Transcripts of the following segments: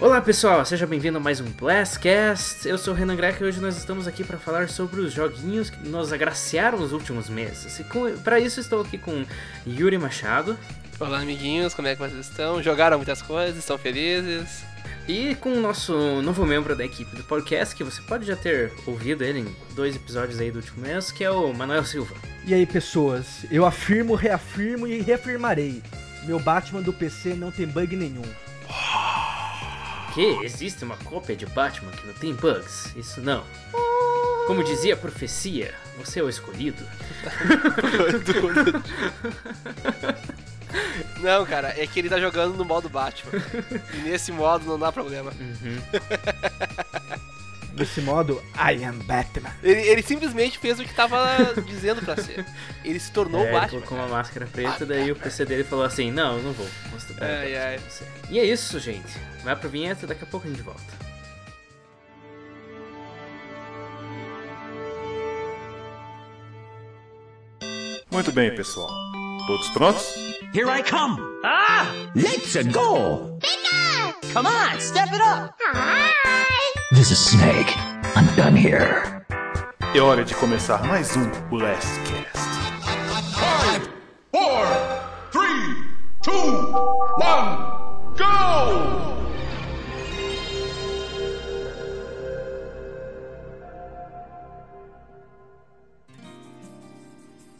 Olá pessoal, seja bem-vindo a mais um Blastcast. Eu sou o Renan Greco e hoje nós estamos aqui para falar sobre os joguinhos que nos agraciaram nos últimos meses. E para isso estou aqui com Yuri Machado. Olá amiguinhos, como é que vocês estão? Jogaram muitas coisas, estão felizes? E com o nosso novo membro da equipe do podcast, que você pode já ter ouvido ele em dois episódios aí do último mês, que é o Manuel Silva. E aí pessoas, eu afirmo, reafirmo e reafirmarei. Meu Batman do PC não tem bug nenhum que existe uma cópia de Batman que não tem bugs. Isso não. Como dizia a profecia, você é o escolhido. Não, cara, é que ele tá jogando no modo Batman. E nesse modo não dá problema. Uhum. Nesse modo, I am Batman. Ele, ele, simplesmente fez o que tava dizendo pra ser. Ele se tornou é, Batman. Ele colocou uma máscara preta, daí o PC dele falou assim: Não, não vou ai, ai. você. E é isso, gente. Vai pro vinheta, daqui a pouco a gente volta. Muito bem, pessoal. Todos prontos? Here I come! Ah! Let's go! Come on, step it up! Hi! This is Snake. I'm done here. É hora de começar mais um Blastcast. 5, 4, 3, 2, 1, go!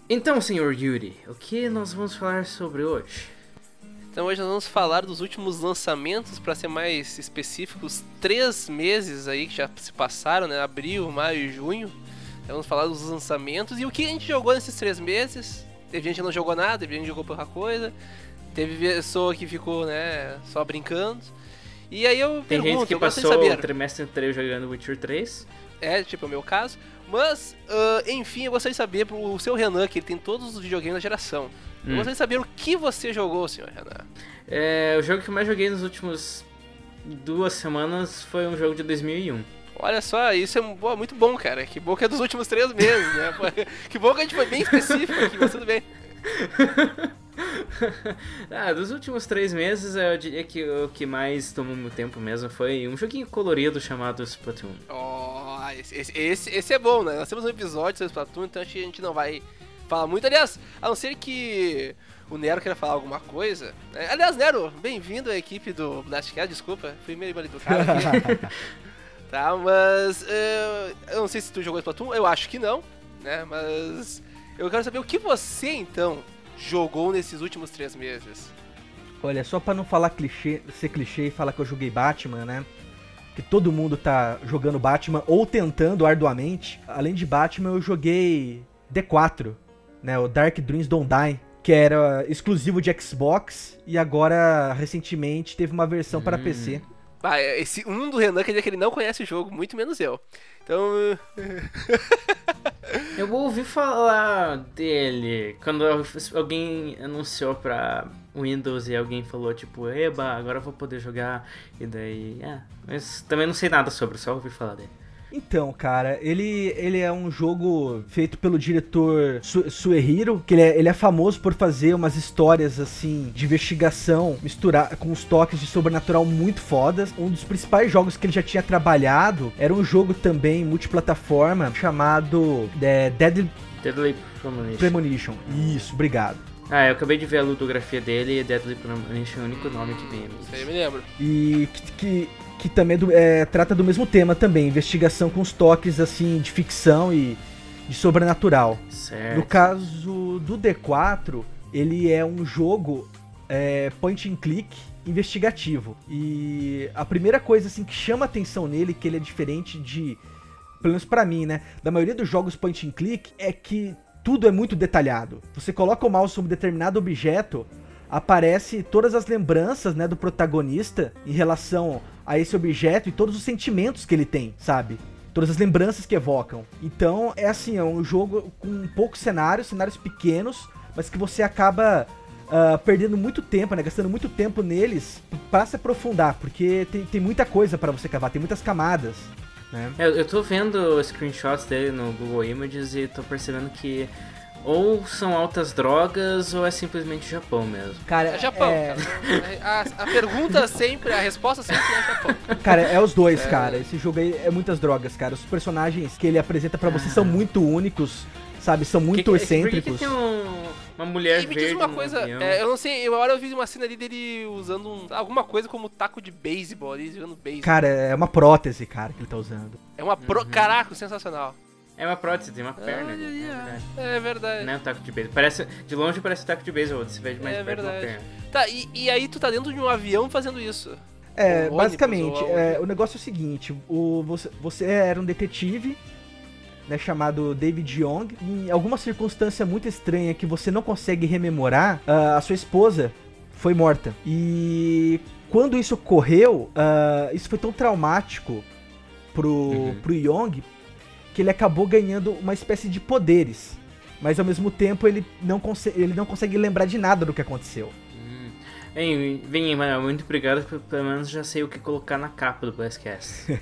Então, senhor Yuri, o que nós vamos falar sobre hoje? Então hoje nós vamos falar dos últimos lançamentos, para ser mais específicos, três meses aí que já se passaram, né? Abril, maio e junho. Então, vamos falar dos lançamentos e o que a gente jogou nesses três meses. Teve gente que não jogou nada, teve gente que jogou pouca coisa. Teve pessoa que ficou, né, só brincando. E aí eu Tem pergunto, gente que passou o trimestre inteiro jogando Witcher 3. É, tipo o meu caso. Mas, uh, enfim, eu gostaria de saber pro seu Renan, que ele tem todos os videogames da geração. Hum. Eu gostaria de saber o que você jogou, senhor Renan. É, o jogo que eu mais joguei nos últimos duas semanas foi um jogo de 2001. Olha só, isso é muito bom, cara. Que bom que é dos últimos três meses, né? que bom que a gente foi bem específico aqui, mas tudo bem. ah, dos últimos três meses, eu diria que o que mais tomou meu tempo mesmo foi um joguinho colorido chamado Splatoon. Oh, esse, esse, esse é bom, né? Nós temos um episódio sobre Splatoon, então acho que a gente não vai falar muito. Aliás, a não ser que o Nero queira falar alguma coisa. Né? Aliás, Nero, bem-vindo à equipe do Blastcast, desculpa, fui meio mal educado aqui. tá, mas uh, eu não sei se tu jogou Splatoon, eu acho que não, né? Mas eu quero saber o que você então jogou nesses últimos três meses. Olha, só para não falar clichê, ser clichê e falar que eu joguei Batman, né? Que todo mundo tá jogando Batman ou tentando arduamente. Além de Batman, eu joguei D4, né? O Dark Dreams Don't Die, que era exclusivo de Xbox e agora recentemente teve uma versão hum. para PC. Ah, esse um do Renan quer dizer que ele não conhece o jogo, muito menos eu. Então. eu ouvi falar dele quando alguém anunciou pra Windows e alguém falou, tipo, eba, agora eu vou poder jogar. E daí. É, mas também não sei nada sobre, só ouvi falar dele. Então, cara, ele, ele é um jogo feito pelo diretor Su Suehiro, que ele é, ele é famoso por fazer umas histórias, assim, de investigação misturar com os toques de sobrenatural muito fodas. Um dos principais jogos que ele já tinha trabalhado era um jogo também multiplataforma chamado é, Deadly, Deadly Premonition. Premonition. Isso, obrigado. Ah, eu acabei de ver a ludografia dele e Deadly Premonition é o único nome que vem. Isso aí me lembro. E que, que que também é do, é, trata do mesmo tema também, investigação com os toques assim de ficção e de sobrenatural. Certo. No caso do D4, ele é um jogo é, point and click investigativo. E a primeira coisa assim que chama atenção nele, que ele é diferente de, pelo menos para mim, né, da maioria dos jogos point and click, é que tudo é muito detalhado. Você coloca o mouse sobre determinado objeto, aparece todas as lembranças, né, do protagonista em relação a esse objeto e todos os sentimentos que ele tem, sabe? Todas as lembranças que evocam. Então, é assim, é um jogo com poucos cenários, cenários pequenos, mas que você acaba uh, perdendo muito tempo, né? Gastando muito tempo neles para se aprofundar, porque tem, tem muita coisa para você cavar, tem muitas camadas. Né? Eu, eu tô vendo screenshots dele no Google Images e tô percebendo que ou são altas drogas ou é simplesmente Japão mesmo. Cara, É Japão, é, cara. A, a pergunta sempre, a resposta sempre é Japão. cara, é os dois, cara. Esse jogo aí é muitas drogas, cara. Os personagens que ele apresenta pra você são muito únicos, sabe? São muito Que que- Por que, excêntricos. que tem um- uma mulher E me verde diz uma coisa, é, eu não sei, uma hora eu vi uma cena ali dele usando um- alguma coisa como taco de beisebol ali, jogando beisebol. Cara, é uma prótese, cara, que ele tá usando. É uma Uhum. pro... Caraca, sensacional. É uma prótese, tem uma perna Ah, ali, é verdade. É verdade. Não é um taco de beisebol. Parece, de longe parece um taco de beisebol, se vê de mais É perto uma perna. Tá, e, e aí tu tá dentro de um avião fazendo isso. É, ônibus, basicamente, ou é, o negócio é o seguinte: o, você, você era um detetive, né, chamado David Young. Em alguma circunstância muito estranha que você não consegue rememorar, ah, a sua esposa foi morta. E quando isso ocorreu, ah, isso foi tão traumático pro, Uhum. pro Young que ele acabou ganhando uma espécie de poderes. Mas ao mesmo tempo ele não, ele não consegue lembrar de nada do que aconteceu. Hum. Bem, bem, mano, muito obrigado, porque pelo menos já sei o que colocar na capa do Blastcast.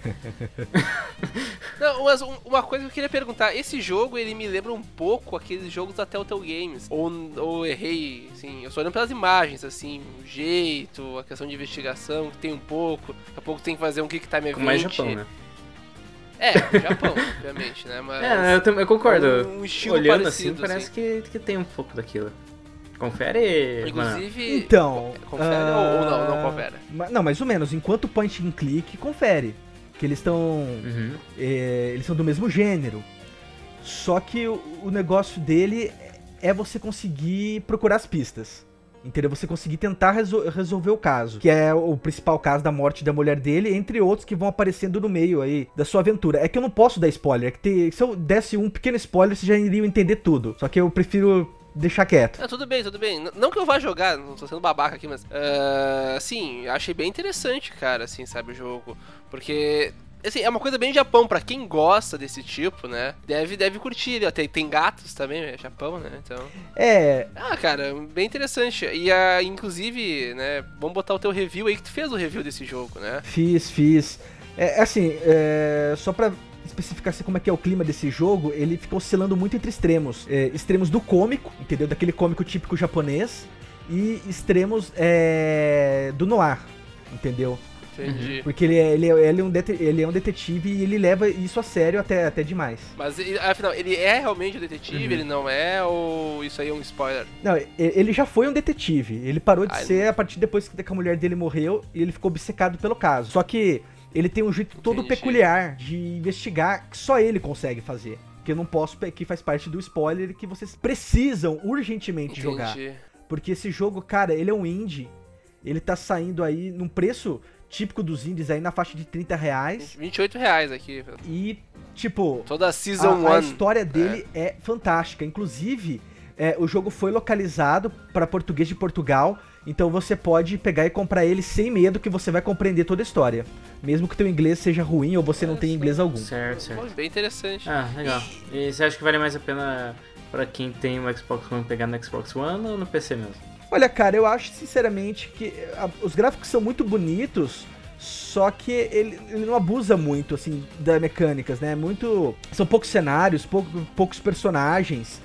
Não, mas um- uma coisa que eu queria perguntar, esse jogo ele me lembra um pouco aqueles jogos da Telltale Games. Ou, ou errei, assim, eu só olhando pelas imagens, assim, o jeito, a questão de investigação, que tem um pouco. Daqui a pouco tem que fazer um Kick Time Event. Mais Japão, né? É, Japão, obviamente, né? Mas. É, eu, eu concordo. Um estilo Olhando parecido, assim, parece que, que tem um pouco daquilo. Confere, mano. Inclusive. Então. Confere ah, ou, ou não, não confere? ma- Não, mais ou menos. Enquanto point and click, confere. Que eles estão. Uhum. é, eles são do mesmo gênero. Só que o, o negócio dele é você conseguir procurar as pistas. Entendeu? Você conseguir tentar resol- resolver o caso. Que é o principal caso da morte da mulher dele, entre outros que vão aparecendo no meio aí da sua aventura. É que eu não posso dar spoiler. É que te- se eu desse um pequeno spoiler, vocês já iriam entender tudo. Só que eu prefiro deixar quieto. Ah, tudo bem, tudo bem. Não que eu vá jogar, não tô sendo babaca aqui, mas. ah, assim, achei bem interessante, cara, assim, sabe, o jogo. Porque. Assim, é uma coisa bem Japão, pra quem gosta desse tipo, né? Deve, deve curtir. Tem, tem gatos também, é Japão, né? Então. É, Ah, cara, bem interessante. E a, inclusive, né, vamos botar o teu review aí, que tu fez o review desse jogo, né? Fiz, fiz. É assim, é, só pra especificar assim, como é que é o clima desse jogo, ele fica oscilando muito entre extremos. É, extremos do cômico, entendeu? Daquele cômico típico japonês. E extremos é, do noir, entendeu? Entendi. Porque ele é, ele, é, ele, é um ele é um detetive e ele leva isso a sério até, até demais. Mas, afinal, ele é realmente o detetive? Ele não é? Ou isso aí é um spoiler? Não, ele já foi um detetive. Ele parou de Ai, ser a partir depois que a mulher dele morreu e ele ficou obcecado pelo caso. Só que ele tem um jeito todo Entendi. peculiar de investigar que só ele consegue fazer. Que eu não posso, que faz parte do spoiler que vocês precisam urgentemente jogar. Entendi. Porque esse jogo, cara, ele é um indie. Ele tá saindo aí num preço típico dos indies aí na faixa de 30 reais. 28 reais aqui. E, tipo, Toda a Season a, 1. a história dele é, fantástica. Inclusive, é, o jogo foi localizado para português de Portugal. Então você pode pegar e comprar ele sem medo que você vai compreender toda a história. Mesmo que teu inglês seja ruim ou você não tenha inglês algum. Certo, certo. Bem interessante. Ah, legal. E você acha que vale mais a pena pra quem tem o Xbox One pegar no Xbox One ou no PC mesmo? Olha, cara, eu acho sinceramente que a- os gráficos são muito bonitos, só que ele, ele não abusa muito, assim, das mecânicas, né? Muito. São poucos cenários, pouco- poucos personagens.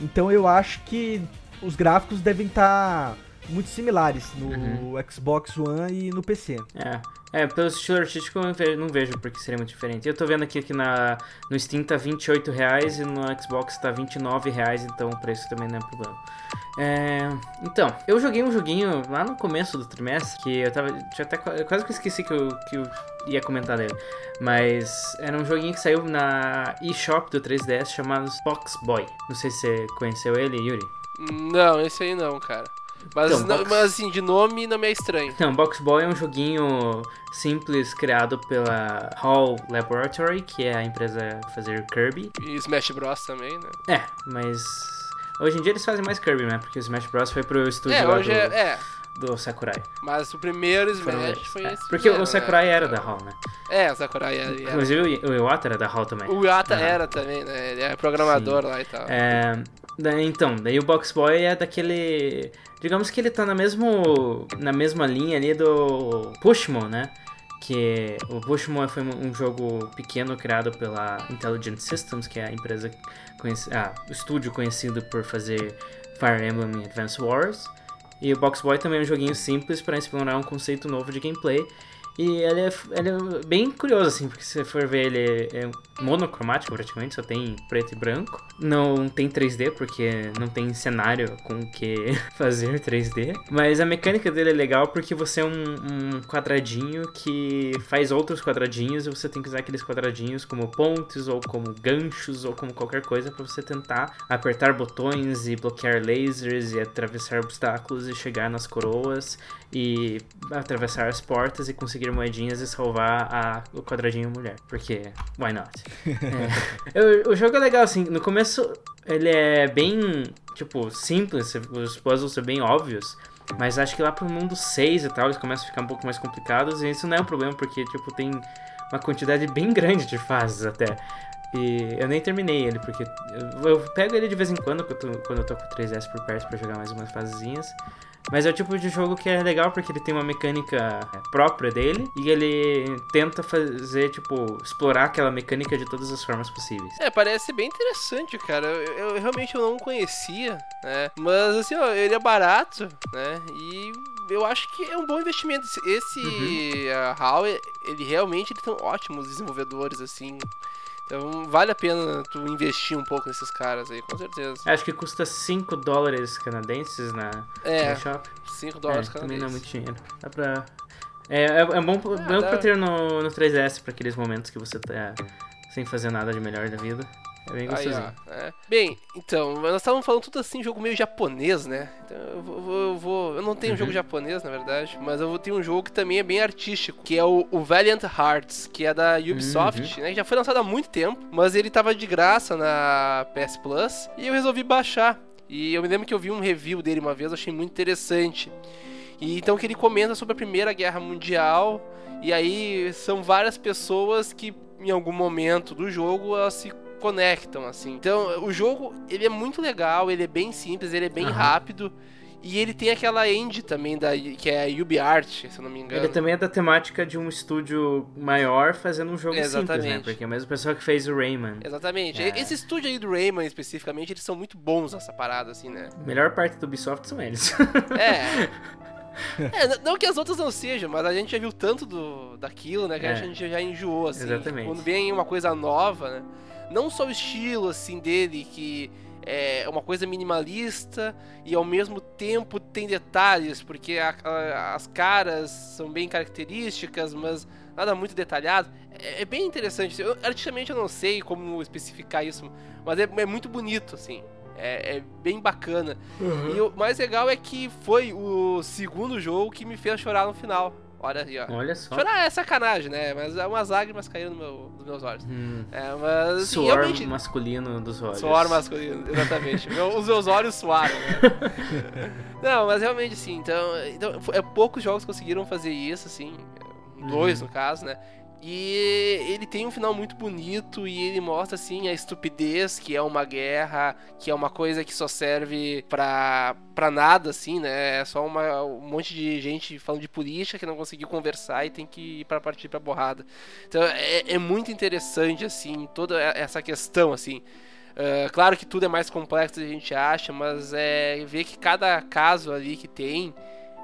Então eu acho que os gráficos devem estar muito similares no Xbox One e no PC. É. É, pelo estilo artístico eu não ve- não vejo porque seria muito diferente. Eu tô vendo aqui que na, no Steam tá 28 reais e no Xbox tá 29 reais, então o preço também não é problema. É, então, eu joguei um joguinho lá no começo do trimestre que eu tava. Tinha até, qua- eu quase que esqueci que eu, que eu ia comentar dele. Mas era um joguinho que saiu na eShop do 3DS chamado Box Boy. Não sei se você conheceu ele, Yuri. Não, esse aí não, cara. Mas, Então, não- Box- mas assim, de nome não me é estranho. Não, Box Boy é um joguinho simples criado pela Hall Laboratory, que é a empresa fazer Kirby. E Smash Bros também, né? É, mas hoje em dia eles fazem mais Kirby, né? Porque o Smash Bros foi pro estúdio É, lá hoje do, é, é. do Sakurai. Mas o primeiro Smash foi É, esse. Porque primeiro, o Sakurai né? era da Hall, né? É, o Sakurai era. Inclusive o Iwata era da Hall também. O Ah. era também, né? Ele é programador lá e tal. É, então, daí o Box Boy é daquele. Digamos que ele tá na, mesmo, na mesma linha ali do Pushmo, né? que o Bushmore foi um jogo pequeno criado pela Intelligent Systems, que é a empresa ah, o estúdio conhecido por fazer Fire Emblem Advance Wars. E o Box Boy também é um joguinho simples para explorar um conceito novo de gameplay. E ele é, ele é bem curioso, assim, porque se você for ver, ele é monocromático praticamente, só tem preto e branco. Não tem 3D, porque não tem cenário com o que fazer 3D. Mas a mecânica dele é legal porque você é um, um quadradinho que faz outros quadradinhos e você tem que usar aqueles quadradinhos como pontes ou como ganchos ou como qualquer coisa para você tentar apertar botões e bloquear lasers e atravessar obstáculos e chegar nas coroas e atravessar as portas e conseguir moedinhas e salvar a, o quadradinho mulher. Porque, why not? É. Eu- o jogo é legal, assim, no começo ele é bem, tipo, simples, os puzzles são bem óbvios. Mas acho que lá pro mundo 6 e tal, eles começam a ficar um pouco mais complicados. E isso não é um problema, porque, tipo, tem uma quantidade bem grande de fases até. E eu nem terminei ele, porque eu, eu pego ele de vez em quando, quando eu tô, com o 3S por perto pra jogar mais umas fasezinhas. Mas é o tipo de jogo que é legal porque ele tem uma mecânica é, própria dele e ele tenta fazer, tipo, explorar aquela mecânica de todas as formas possíveis. É, parece bem interessante, cara. Eu, eu- realmente eu não conhecia, né? Mas assim, ó, ele é barato, né? E eu acho que é um bom investimento. Esse- ah, HAL, ele realmente ele tem ótimos desenvolvedores, assim. Então vale a pena tu investir um pouco nesses caras aí, com certeza. Acho que custa 5 dólares canadenses na, É, no shop. 5 É, dólares também não é muito canadenses. dinheiro. Dá pra. É, é, é bom, bom dá- pra ter no, no 3S pra aqueles momentos que você tá sem fazer nada de melhor da vida. É bem Aí, gostosinho. ó, é. Bem, então, nós estávamos falando tudo assim, jogo meio japonês, né? Então eu vou. eu vou- eu não tenho um Uhum. jogo japonês, na verdade, mas eu vou ter um jogo que também é bem artístico, que é o, o Valiant Hearts, que é da Ubisoft, Uhum. né? Que já foi lançado há muito tempo, mas ele tava de graça na PS Plus e eu resolvi baixar. E eu me lembro que eu vi um review dele uma vez, eu achei muito interessante. E então que ele comenta sobre a Primeira Guerra Mundial. E aí são várias pessoas que em algum momento do jogo elas se conectam assim. Então, o jogo, ele é muito legal, ele é bem simples, ele é bem Aham. rápido. E ele tem aquela end também da que é a UbiArt, se eu não me engano. Ele também é da temática de um estúdio maior fazendo um jogo simples, né? Exatamente. Porque é a mesma pessoa que fez o Rayman. Exatamente. É. Esse estúdio aí do Rayman especificamente, eles são muito bons nessa parada assim, né? A melhor parte do Ubisoft são eles. É. É, não que as outras não sejam, mas a gente já viu tanto do, daquilo, né? Que a É. gente já enjoou, assim. Exatamente. Quando vem uma coisa nova, né? Não só o estilo, assim, dele, que é uma coisa minimalista e ao mesmo tempo tem detalhes, porque a- a- as caras são bem características, mas nada muito detalhado. É, é bem interessante. Eu, artisticamente eu não sei como especificar isso, mas é, é muito bonito, assim. É, é bem bacana. E o mais legal é que foi o segundo jogo que me fez chorar no final. Olha aí, ó. Olha só. Chorar é sacanagem, né? Mas umas lágrimas caíram no meu- nos meus olhos. Hum, É, mas assim, suor realmente. masculino dos olhos. Suor masculino, exatamente. Meu- os meus olhos suaram, né? Não, mas realmente sim. Então, então é, poucos jogos conseguiram fazer isso, assim. Dois, Uhum. no caso, né? E ele tem um final muito bonito e ele mostra, assim, a estupidez que é uma guerra, que é uma coisa que só serve pra, pra nada, assim, né? É só uma, um monte de gente falando de política que não conseguiu conversar e tem que ir pra partir pra borrada. Então é, é muito interessante, assim, toda essa questão, assim. Ah, claro que tudo é mais complexo do que a gente acha, mas é ver que cada caso ali que tem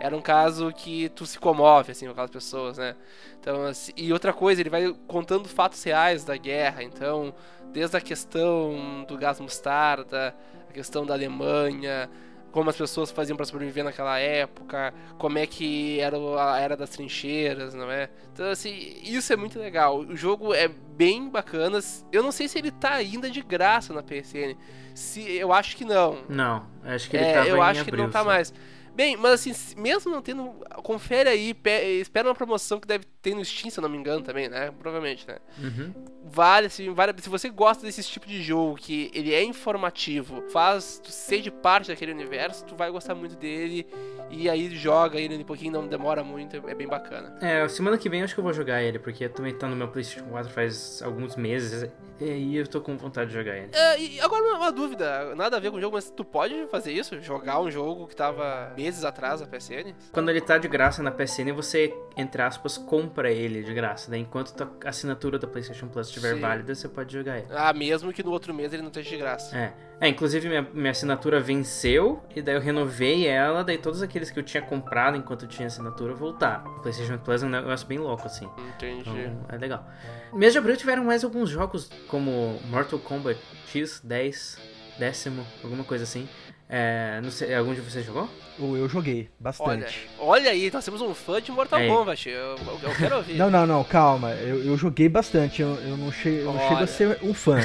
era um caso que tu se comove, assim, com aquelas pessoas, né? Então, assim, e outra coisa, ele vai contando fatos reais da guerra, então, desde a questão do gás mostarda, a questão da Alemanha, como as pessoas faziam para sobreviver naquela época, como é que era a era das trincheiras, não é? Então, assim, isso é muito legal. O jogo é bem bacana. Eu não sei se ele tá ainda de graça na PSN. Se, eu acho que não. Não, acho que ele É, tava eu acho que ele não abril tá só. mais. Bem, mas assim, mesmo não tendo. Confere aí, pe- espera uma promoção que deve ter no Steam, se eu não me engano, também, né? Provavelmente, né? Uhum. Vale, assim, vale. Se você gosta desse tipo de jogo, que ele é informativo, faz tu ser de parte daquele universo, tu vai gostar muito dele. E aí joga ele um pouquinho, não demora muito, é bem bacana. É, semana que vem eu acho que eu vou jogar ele, porque também tá no meu PlayStation 4 faz alguns meses. E eu tô com vontade de jogar ele. É, e agora uma, uma dúvida, nada a ver com o jogo, mas tu pode fazer isso? Jogar um jogo que tava meses atrás na PSN? Quando ele tá de graça na PSN, você, entre aspas, compra compra ele de graça. Daí enquanto tua assinatura da PlayStation Plus estiver Sim. válida, você pode jogar ele. Ah, mesmo que no outro mês ele não esteja de graça. É. É, inclusive minha, minha assinatura venceu, e daí eu renovei ela, daí todos aqueles que eu tinha comprado enquanto eu tinha assinatura voltaram. PlayStation Plus é um negócio bem louco, assim. Entendi. Então, é legal. Mês de abril tiveram mais alguns jogos, como Mortal Kombat X, 10, décimo, alguma coisa assim. É, não sei, algum de vocês jogou? Eu, joguei Olha, bastante. olha aí, nós temos um fã de Mortal É. Kombat. Eu, eu- eu quero ouvir. Não, não, não, calma. Eu, eu joguei bastante. Eu, eu não, che eu não chego Olha. a ser um fã.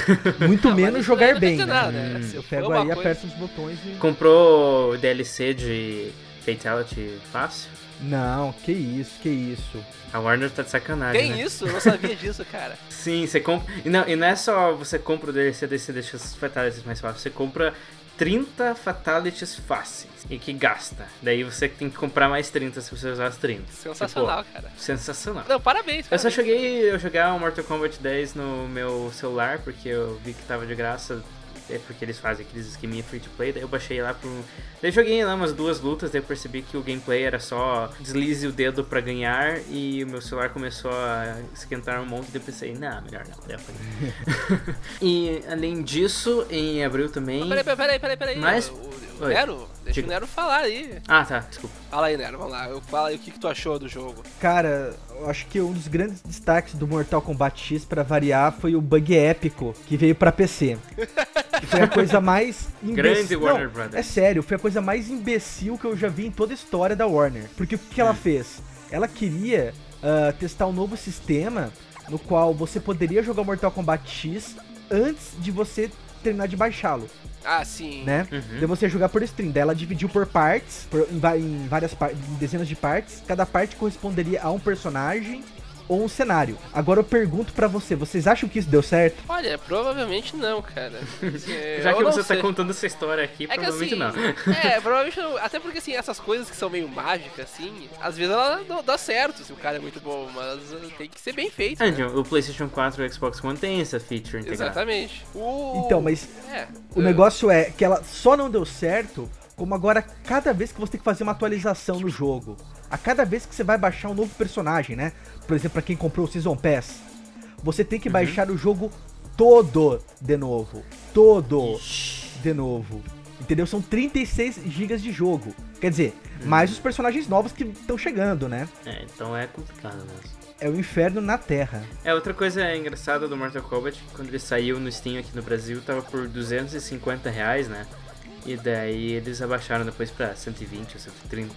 Muito Não, menos jogar bem. dizer né? nada, né? Hum, Eu pego aí, coisa- aperto os botões e. Comprou DLC de Fatality fácil? Não, que isso, que isso. A Warner tá de sacanagem, Tem né? isso? Eu não sabia disso, cara. Sim, você compra. E não, e não é só você compra o DLC, você deixa os Fatalities mais fáceis. Você compra 30 Fatalities fáceis e que gasta. Daí você tem que comprar mais 30 se você usar as 30. Sensacional, cara. Tipo, sensacional. Não, parabéns, Eu só parabéns. cheguei a jogar o Mortal Kombat 10 no meu celular, porque eu vi que tava de graça. É porque eles fazem aqueles esqueminha free to play, daí eu baixei lá pro. Daí joguei lá umas duas lutas, daí eu percebi que o gameplay era só deslize o dedo pra ganhar e o meu celular começou a esquentar um monte, daí eu pensei, não, melhor não, daí eu e além disso, em abril também. Peraí, peraí, peraí, peraí, peraí. Mas- o Oi. Nero, deixa o Nero falar aí. Ah, tá, desculpa. Fala aí, Nero, vamos lá. Eu falo aí o que, que tu achou do jogo. Cara, eu acho que um dos grandes destaques do Mortal Kombat X, pra variar, foi o bug épico que veio pra PC. Que foi a coisa mais Grande imbecil. Warner Não, Brothers. É sério, foi a coisa mais imbecil que eu já vi em toda a história da Warner. Porque o que que ela fez? Ela queria ah, testar um novo sistema no qual você poderia jogar Mortal Kombat X antes de você terminar de baixá-lo, Ah, sim. né? Uhum. Daí você ia jogar por stream. Daí ela dividiu por partes, por- em, em várias em dezenas de partes. Cada parte corresponderia a um personagem ou um cenário. Agora eu pergunto pra você, vocês acham que isso deu certo? Olha, provavelmente não, cara. É, Já eu que você sei. tá contando essa história aqui, É que provavelmente assim, não. é, provavelmente não. Até porque assim, essas coisas que são meio mágicas, assim, às vezes ela não dá certo se o cara é muito bom, mas tem que ser bem feito. Ah, né? então, o PlayStation 4 e o Xbox One tem essa feature integrada. Exatamente. O... Então, mas É, o é, negócio é que ela só não deu certo, como agora cada vez que você tem que fazer uma atualização no jogo. A cada vez que você vai baixar um novo personagem, né? Por exemplo, pra quem comprou o Season Pass, você tem que baixar o jogo todo de novo. Todo de novo. Entendeu? São 36 GB de jogo. Quer dizer, mais os personagens novos que estão chegando, né? É, então é complicado mesmo. É o inferno na Terra. É, outra coisa engraçada do Mortal Kombat, quando ele saiu no Steam aqui no Brasil, tava por 250 reais, né? E daí eles abaixaram depois pra 120 ou 130.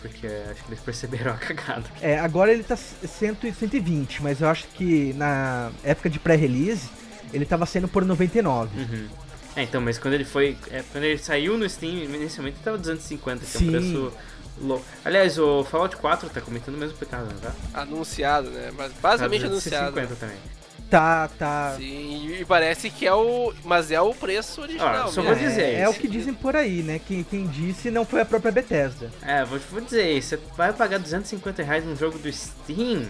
Porque acho que eles perceberam a cagada. É, agora ele tá 100, e 120, mas eu acho que na época de pré-release ele tava sendo por 99. Uhum. É, então, mas quando ele foi. é, quando ele saiu no Steam, inicialmente tava 250, que é um Sim. preço louco. Aliás, o Fallout 4 tá cometendo o mesmo pecado, não tá? Anunciado, né? Mas basicamente tá anunciado. 250 também. Tá, tá. Sim, e parece que é o. Mas é o preço original. Ah, só mesmo. vou dizer É, é o que dizem por aí, né? Quem, quem disse não foi a própria Bethesda. É, vou, vou dizer, você vai pagar 250 reais num jogo do Steam?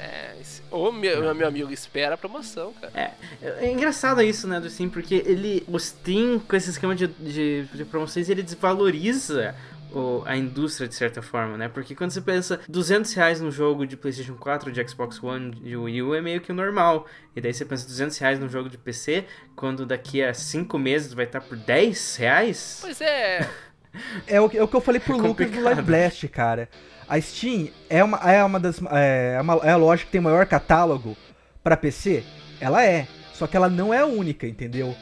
É, Ô, meu, meu amigo, espera a promoção, cara. É, é engraçado isso, né, do Steam, porque ele, o Steam, com esse esquema de, de, de promoções, ele desvaloriza o- a indústria de certa forma, né? Porque quando você pensa 200 reais num jogo de PlayStation 4, de Xbox One e Wii U é meio que o normal. E daí você pensa 200 reais num jogo de PC, quando daqui a 5 meses vai estar por 10 reais? Pois é. É o, que- é o que eu falei pro É Lucas do. Live Blast, cara. A Steam é uma, é uma das. É, uma, é a loja que tem o maior catálogo pra PC? Ela é. Só que ela não é a única, entendeu?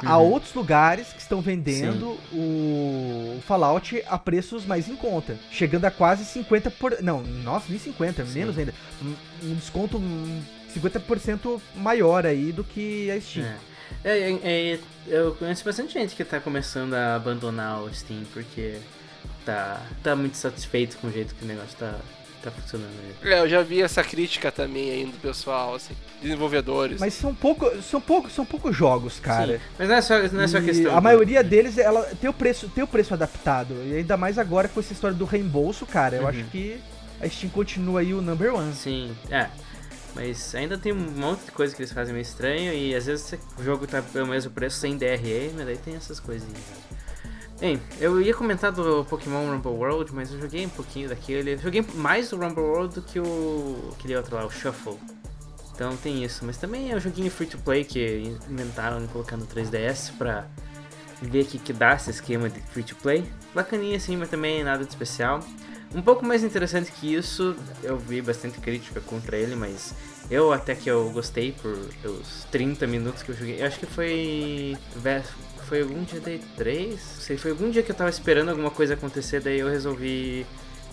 Há, Uhum. outros lugares que estão vendendo o, o Fallout a preços mais em conta. Chegando a quase 50%. Por, não, nossa, nem 50%, menos ainda. Um, um desconto hum, 50% maior aí do que a Steam. É. É, é, é, eu conheço bastante gente que tá começando a abandonar o Steam porque tá, tá muito satisfeito com o jeito que o negócio tá, tá funcionando. aí. É, eu já vi essa crítica também aí do pessoal, assim, desenvolvedores. Mas são pouco, são pouco, são poucos jogos, cara. Sim, mas não é só, não é só E questão. A maioria deles, ela tem o preço, tem o preço adaptado. E ainda mais agora com essa história do reembolso, cara. Eu Uhum. acho que a Steam continua aí o number one. Sim, é. Mas ainda tem um monte de coisa que eles fazem meio estranho e às vezes o jogo tá pelo mesmo preço sem DRE, mas daí tem essas coisinhas. Bem, eu ia comentar do Pokémon Rumble World, mas eu joguei um pouquinho daquele. Eu joguei mais o Rumble World do que o aquele outro lá, o Shuffle. Então tem isso, mas também é um joguinho free to play que inventaram colocando 3DS pra ver o que, que dá esse esquema de free to play. Bacaninha assim, mas também nada de especial. Um pouco mais interessante que isso, eu vi bastante crítica contra ele, mas eu até que eu gostei por os 30 minutos que eu joguei. Eu acho que foi. Foi algum dia day 3? Sei, foi algum dia que eu tava esperando alguma coisa acontecer, daí eu resolvi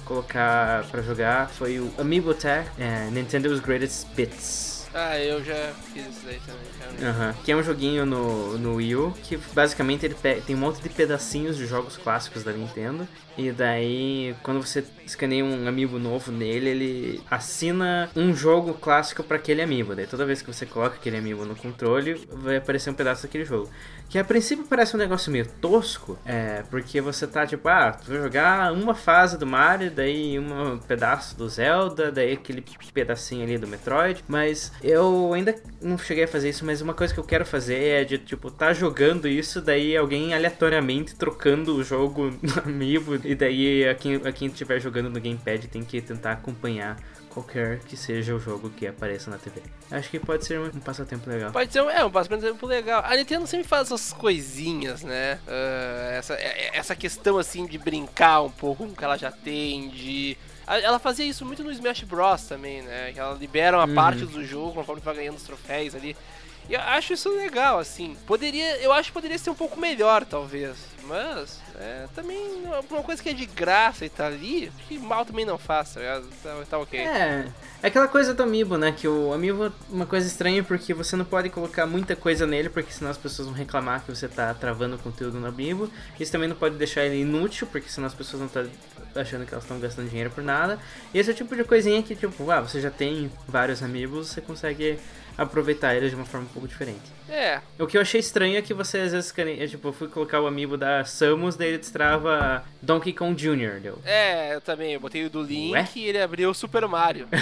colocar pra jogar. Foi o Amiibo Tech, é, Nintendo's Greatest Bits. Ah, eu já fiz isso daí também. Aham, Que é um joguinho no, no Wii U, que basicamente ele tem um monte de pedacinhos de jogos clássicos da Nintendo. E daí, quando você escaneia um amiibo novo nele, ele assina um jogo clássico para aquele amiibo. Daí toda vez que você coloca aquele amiibo no controle, vai aparecer um pedaço daquele jogo. Que a princípio parece um negócio meio tosco, é, porque você tá tipo, ah, tu vai jogar uma fase do Mario, daí um pedaço do Zelda, daí aquele pedacinho ali do Metroid, mas eu ainda não cheguei a fazer isso, mas uma coisa que eu quero fazer é de, tipo, tá jogando isso, daí alguém aleatoriamente trocando o jogo no amiibo, e daí a quem, a quem estiver jogando no gamepad tem que tentar acompanhar qualquer que seja o jogo que apareça na TV. Acho que pode ser um, um passatempo legal. Pode ser é, um passatempo legal. A Nintendo sempre faz essas coisinhas, né? Ah, essa, é- essa questão assim de brincar um pouco com o que ela já tem, de. Ela fazia isso muito no Smash Bros também, né? Que ela libera uma Uhum. parte do jogo conforme vai ganhando os troféus ali. E eu acho isso legal, assim. Poderia. Eu acho que poderia ser um pouco melhor, talvez. Mas, é, também, uma coisa que é de graça e tá ali, que mal também não faz, tá? Tá, tá ok. É, é aquela coisa do amiibo, né? Que o amiibo é uma coisa estranha porque você não pode colocar muita coisa nele, porque senão as pessoas vão reclamar que você tá travando o conteúdo no amiibo. Isso também não pode deixar ele inútil, porque senão as pessoas não estão achando que elas estão gastando dinheiro por nada. E esse é o tipo de coisinha que, tipo, ah, você já tem vários amigos, você consegue aproveitar eles de uma forma um pouco diferente. É, O que eu achei estranho é que você às vezes, escaneia- tipo, eu fui colocar o amiibo da Samus, daí ele destrava Donkey Kong Jr., deu. é, eu também. Eu botei o do Link Ué? e ele abriu o Super Mario.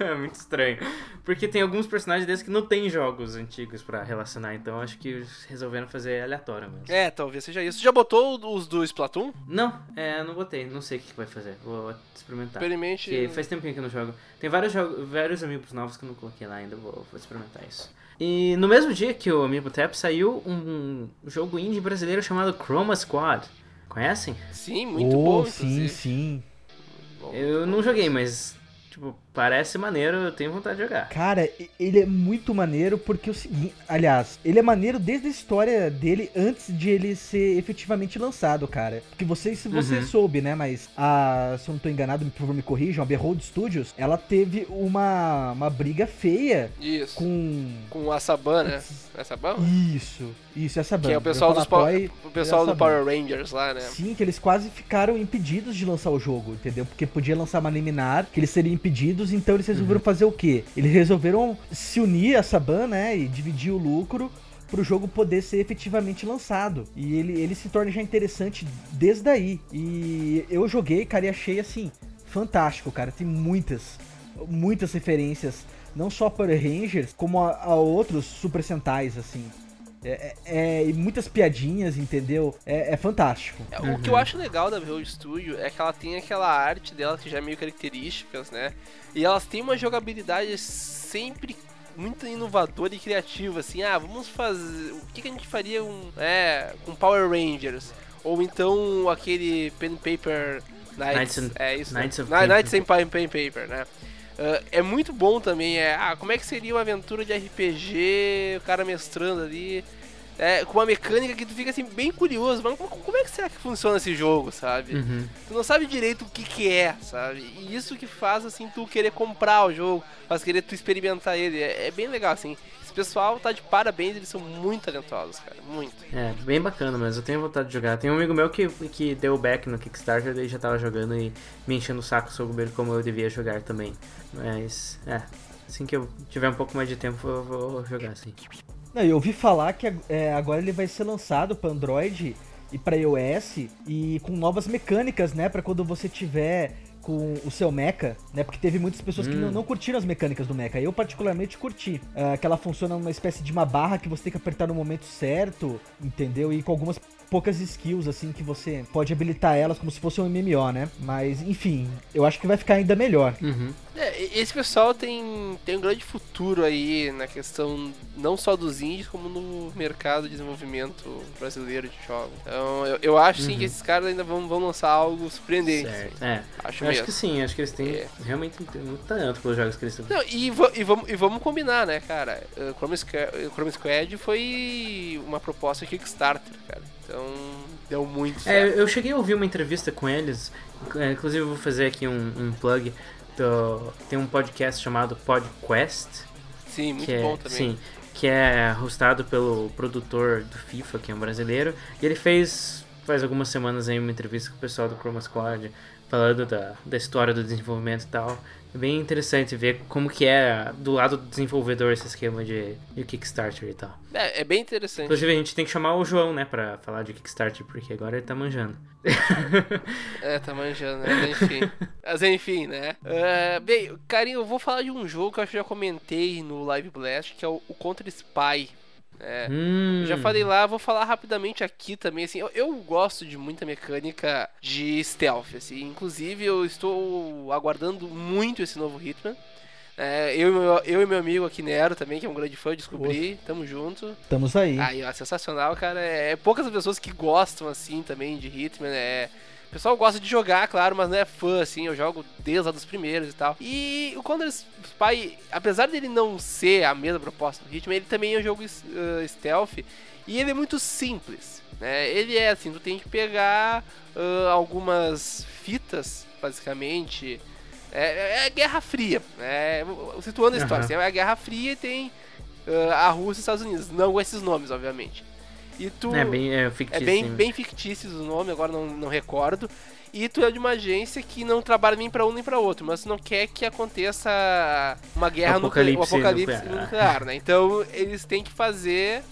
É muito estranho. Porque tem alguns personagens desses que não tem jogos antigos pra relacionar, então acho que resolveram fazer aleatório mesmo. É, talvez seja isso. Já botou os do Splatoon? Não, é, não botei, não sei o que que vai fazer. Vou experimentar. Experimente. Porque faz tempinho que eu não jogo. Tem vários, jogos, vários amigos novos que eu não coloquei lá ainda, vou, vou experimentar isso. E no mesmo dia que o Amiibo Tap saiu um jogo indie brasileiro chamado Chroma Squad. Conhecem? Sim, muito oh, bom, sim, inclusive. sim. Eu não joguei, mas tipo, parece maneiro, eu tenho vontade de jogar. Cara, ele é muito maneiro porque é o seguinte. Aliás, ele é maneiro desde a história dele antes de ele ser efetivamente lançado, cara. Porque você, se você Uhum. soube, né? Mas a. Se eu não tô enganado, por favor me corrijam, a Behold Studios, ela teve uma, uma briga feia Isso. com. Com a Saban, né? É Saban? Isso, isso, essa banda. Que é o pessoal, dos Toy, o pessoal do Power Rangers lá, né? Sim, que eles quase ficaram impedidos de lançar o jogo, entendeu? Porque podia lançar uma liminar, que eles seriam impedidos, então eles resolveram fazer o quê? Eles resolveram se unir a essa ban, né, e dividir o lucro pro jogo poder ser efetivamente lançado. E ele, ele se torna já interessante desde aí. E eu joguei, cara, e achei assim, fantástico, cara. Tem muitas, muitas referências, não só a Power Rangers, como a, a outros Super Sentais, assim. É, é- é- e muitas piadinhas, entendeu? É, é fantástico. É, O que eu acho legal da Behold Studio é que ela tem aquela arte dela que já é meio características, né? E elas têm uma jogabilidade sempre muito inovadora e criativa, assim, ah, vamos fazer, o que, que a gente faria um, é, com Power Rangers? Ou então aquele Pen Paper Knights, Knights and- é isso, Knights né? Knights and Pen Paper, né? Ah, é muito bom também, é, ah, como é que seria uma aventura de RPG, o cara mestrando ali, é, com uma mecânica que tu fica assim bem curioso, mas como, é que será que funciona esse jogo, sabe? Uhum. Tu não sabe direito o que que é, sabe? E isso que faz assim tu querer comprar o jogo, faz querer tu experimentar ele, é, é bem legal assim. Esse pessoal tá de parabéns, eles são muito talentosos, cara, muito. É, bem bacana, mas eu tenho vontade de jogar. Tem um amigo meu que, que deu back no Kickstarter, daí já tava jogando e me enchendo o saco sobre como eu devia jogar também. Mas, é, assim que eu tiver um pouco mais de tempo eu vou jogar, sim. Não, eu ouvi falar que é, agora ele vai ser lançado para Android e para iOS e com novas mecânicas, né? Para quando você tiver com o seu mecha, né? Porque teve muitas pessoas que Hum. não, não curtiram as mecânicas do mecha. Eu particularmente curti. Ah, que ela funciona numa espécie de uma barra que você tem que apertar no momento certo, entendeu? E com algumas poucas skills, assim, que você pode habilitar elas como se fosse um MMO, né? Mas, enfim, eu acho que vai ficar ainda melhor. Uhum. É, esse pessoal tem, tem um grande futuro aí na questão não só dos indies, como no mercado de desenvolvimento brasileiro de jogos. Então, eu, eu acho sim que esses caras ainda vão, vão lançar algo surpreendente. Uhum. Certo. assim. É. Acho Eu acho mesmo. que sim, acho que eles têm É. realmente muito talento pelos jogos que eles estão. Não, e, e vamos, e vamos combinar, né, cara? Uh, Chrome, Squad, Chrome Squad foi uma proposta Kickstarter, cara. Então, deu muito É, certo. eu cheguei a ouvir uma entrevista com eles, é, inclusive eu vou fazer aqui um, um plug. Do- tem um podcast chamado PodQuest, Sim, muito que é, bom também. sim, que é hostado pelo produtor do FIFA, que é um brasileiro, e ele fez faz algumas semanas aí uma entrevista com o pessoal do Chroma Squad, falando da, da história do desenvolvimento e tal. É bem interessante ver como que é do lado do desenvolvedor esse esquema de, de Kickstarter e tal. É, é bem interessante. Inclusive a gente tem que chamar o João, né, pra falar de Kickstarter, porque agora ele tá manjando. É, tá manjando, né? Mas enfim. Mas enfim, né? É, bem, carinho, eu vou falar de um jogo que eu acho que já comentei no Live Blast, que é o, o Counter Spy. Né? Hum, já falei lá, vou falar rapidamente aqui também, assim, eu, eu gosto de muita mecânica de stealth, assim, inclusive eu estou aguardando muito esse novo Hitman. É, eu, e meu, eu e meu amigo aqui, Nero, também, que é um grande fã, descobri, tamo junto. Estamos aí. Aí, ó, sensacional, cara. É, é poucas as pessoas que gostam, assim, também de Hitman. É... O pessoal gosta de jogar, claro, mas não é fã, assim. Eu jogo desde lá dos primeiros e tal. E o Counter Spy, apesar dele não ser a mesma proposta do Hitman, ele também é um jogo uh, stealth. E ele é muito simples, né? Ele é assim, tu tem que pegar uh, algumas fitas, basicamente. É, é Guerra Fria, né? Situando a história, assim, é a Guerra Fria e tem uh, a Rússia e os Estados Unidos. Não com esses nomes, obviamente. E tu... É bem é, É fictício. bem, hein? bem fictícios o nome, agora não, não recordo. E tu é de uma agência que não trabalha nem pra um nem pra outro, mas não quer que aconteça uma guerra nuclear, o Apocalipse apocalipse nuclear. nuclear, né? Então eles têm que fazer.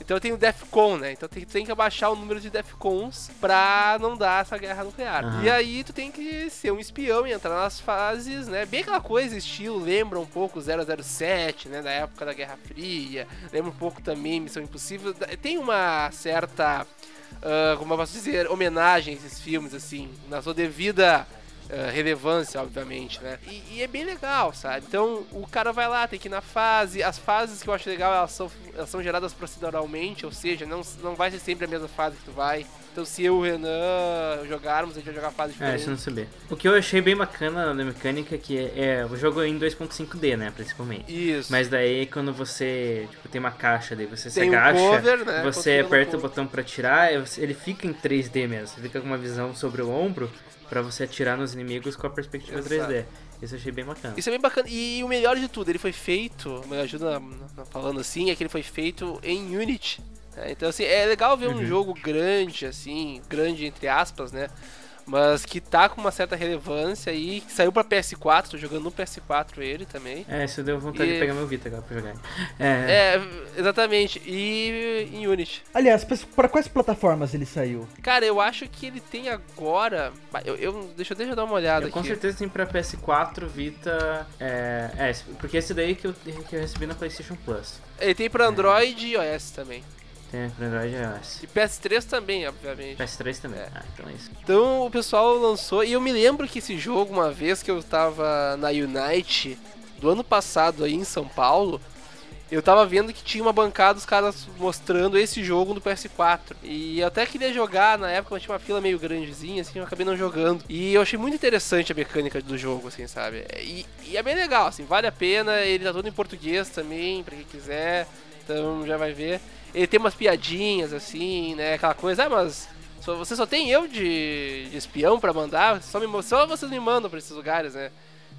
Então tem o DEFCON, né? Então tem, tem que abaixar o número de DEFCONs pra não dar essa guerra nuclear. Aham. E aí tu tem que ser um espião e entrar nas fases, né? Bem aquela coisa, estilo, lembra um pouco 007, né? Da época da Guerra Fria. Lembra um pouco também Missão Impossível. Tem uma certa ah, como eu posso dizer, homenagem a esses filmes, assim, na sua devida ah, relevância, obviamente, né? E, e é bem legal, sabe? Então o cara vai lá, tem que ir na fase. As fases que eu acho legal, elas são, elas são geradas proceduralmente, ou seja, não, não vai ser sempre a mesma fase que tu vai. Então se eu e o Renan jogarmos, a gente vai jogar fase É, diferente. isso eu não sabia. O que eu achei bem bacana na mecânica é que é, o jogo é em 2.5D, né, principalmente. Isso. Mas daí quando você, tipo, tem uma caixa, daí você se Tem um agacha, cover, né, você aperta o botão pra atirar, ele fica em 3D mesmo. Você fica com uma visão sobre o ombro pra você atirar nos inimigos com a perspectiva Exato. 3D. Isso eu achei bem bacana. Isso é bem bacana. E o melhor de tudo, ele foi feito, me ajuda falando assim, é que ele foi feito em Unity. né? Então, assim, é legal ver um jogo grande, assim, grande entre aspas, né? Mas que tá com uma certa relevância aí, que saiu pra PS4, tô jogando no PS4 ele também. É, isso deu vontade E- de pegar meu Vita agora pra jogar. É, É, exatamente. E em Unity. Aliás, para quais plataformas ele saiu? Cara, eu acho que ele tem agora. Eu, eu- deixa, deixa eu dar uma olhada eu, com aqui. certeza tem pra PS4, Vita. É, é, porque esse daí que eu, que eu recebi na PlayStation Plus. Ele tem pra Android e iOS também. Tem pra Android e iOS. E PS3 também, obviamente. PS3 também. É. Ah, então é isso. Então o pessoal lançou, e eu me lembro que esse jogo, uma vez que eu tava na Unite, do ano passado aí em São Paulo, eu tava vendo que tinha uma bancada dos caras mostrando esse jogo no PS4. E eu até queria jogar na época, mas tinha uma fila meio grandezinha, assim, eu acabei não jogando. E eu achei muito interessante a mecânica do jogo, assim, sabe? E, e é bem legal, assim, vale a pena, ele tá todo em português também, pra quem quiser, então já vai ver. Ele tem umas piadinhas, assim, né? Aquela coisa, ah, mas só- você só tem eu de, de espião pra mandar? Só, me, só vocês me mandam pra esses lugares, né?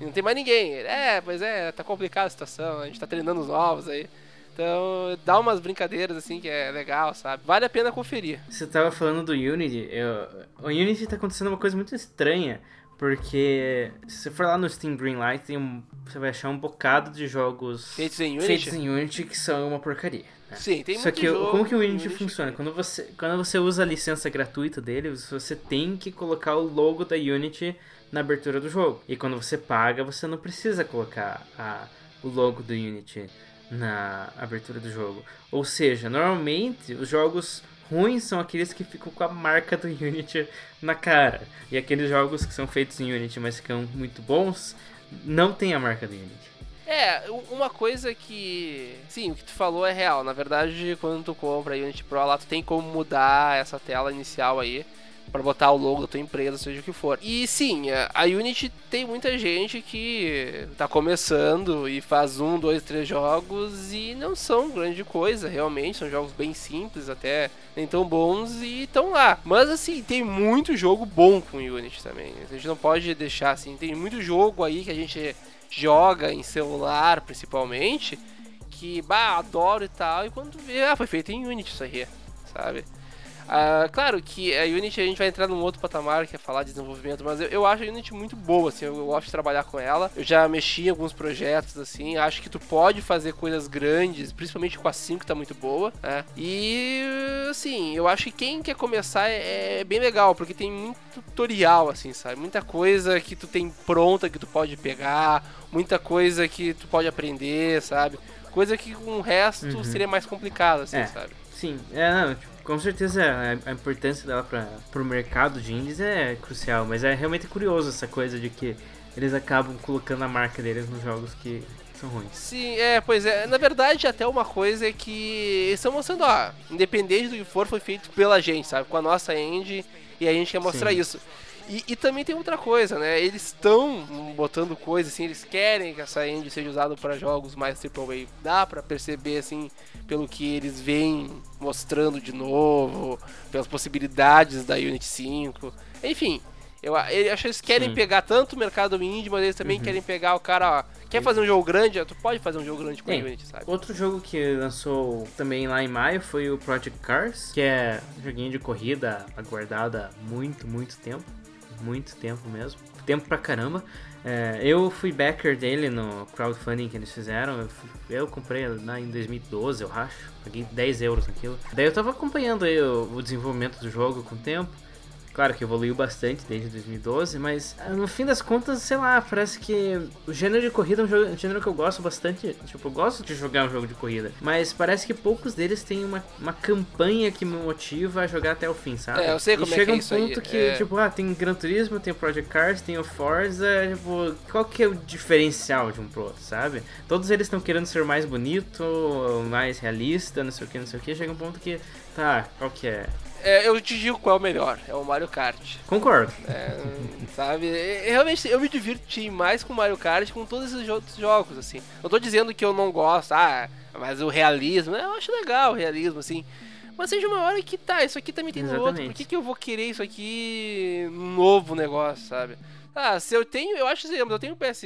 E não tem mais ninguém. Ele, É, pois é, tá complicada a situação, a gente tá treinando os novos aí. Então, dá umas brincadeiras assim que é legal, sabe? Vale a pena conferir. Você tava falando do Unity, eu, o Unity tá acontecendo uma coisa muito estranha, porque se você for lá no Steam Greenlight, tem um, você vai achar um bocado de jogos Feitos em Unity? feitos em Unity que são uma porcaria. Né? Sim, tem Só que jogo como que o Unity, funciona? que- Quando você, quando você usa a licença gratuita dele, você tem que colocar o logo da Unity na abertura do jogo. E quando você paga, você não precisa colocar a- o logo do Unity na abertura do jogo. Ou seja, normalmente os jogos ruins são aqueles que ficam com a marca do Unity na cara. E aqueles jogos que são feitos em Unity, mas ficam muito bons, não tem a marca do Unity. É, uma coisa que. Sim, o que tu falou é real. Na verdade, quando tu compra a Unity Pro lá, tu tem como mudar essa tela inicial aí. Pra botar o logo da tua empresa, seja o que for. E sim, a a Unity tem muita gente que tá começando e faz um, dois, três jogos e não são grande coisa, realmente. São jogos bem simples, até nem tão bons e estão lá. Mas assim, tem muito jogo bom com Unity também. A gente não pode deixar assim. Tem muito jogo aí que a gente joga em celular, principalmente, que, bah, adoro e tal, e quando vê, ah, foi feito em Unity isso aí, sabe? Ah, claro que a Unity a gente vai entrar num outro patamar que é falar de desenvolvimento, mas eu, eu acho a Unity muito boa, assim, eu, eu gosto de trabalhar com ela. Eu já mexi em alguns projetos, assim, acho que tu pode fazer coisas grandes, principalmente com a 5 que tá muito boa, né? E, assim, eu acho que quem quer começar é, é bem legal, porque tem muito tutorial, assim, sabe? Muita coisa que tu tem pronta que tu pode pegar, muita coisa que tu pode aprender, sabe? Coisa que com o resto Uhum. seria mais complicado, assim, É. sabe? Sim, é, não, tipo, com certeza a, a importância dela para pro mercado de indies é crucial, mas é realmente curioso essa coisa de que eles acabam colocando a marca deles nos jogos que são ruins. Sim, é, pois é. Na verdade, até uma coisa é que eles estão mostrando, ó, independente do que for, foi feito pela gente, sabe? Com a nossa engine, e a gente quer mostrar Sim. isso. E, e também tem outra coisa, né? Eles estão botando coisas assim, eles querem que essa engine seja usada para jogos mais AAA. Dá pra perceber, assim, pelo que eles vêm mostrando de novo, pelas possibilidades da Unity 5. Enfim, eu, a- eu acho que eles querem Sim. pegar tanto o mercado indie, mas eles também querem pegar o cara, ó, quer fazer um jogo grande? Tu pode fazer um jogo grande com a Sim. Unity, sabe? Outro jogo que lançou também lá em maio foi o Project Cars, que é um joguinho de corrida aguardado há muito, muito tempo. Muito tempo mesmo. Tempo pra caramba. É, eu fui backer dele no crowdfunding que eles fizeram. Eu, eu comprei lá em 2012, eu acho. Paguei 10 euros naquilo. Daí eu tava acompanhando aí o, o desenvolvimento do jogo com o tempo. Claro que evoluiu bastante desde 2012, mas ah, no fim das contas, sei lá, parece que o gênero de corrida é um, jogo- um gênero que eu gosto bastante. Tipo, eu gosto de jogar um jogo de corrida, mas parece que poucos deles têm uma, uma campanha que me motiva a jogar até o fim, sabe? É, eu sei e como é chega que é um isso aí, ponto que, é. tipo, ah, tem Gran Turismo, tem o Project Cars, tem o Forza, tipo, qual que é o diferencial de um pro outro, sabe? Todos eles estão querendo ser mais bonito, mais realista, não sei o que, não sei o que. Chega um ponto que, tá, qual que é? É, eu te digo qual é o melhor, é o Mario Kart. Concordo. É, sabe? Realmente, eu me diverti mais com Mario Kart que com todos esses outros jogos, assim. Não tô dizendo que eu não gosto, ah, mas o realismo, eu acho legal o realismo, assim. Mas seja uma hora que tá, isso aqui também tem no outro, por Exatamente. que, que eu vou querer isso aqui novo negócio, sabe? Ah, se eu tenho, eu acho assim, eu tenho um PS.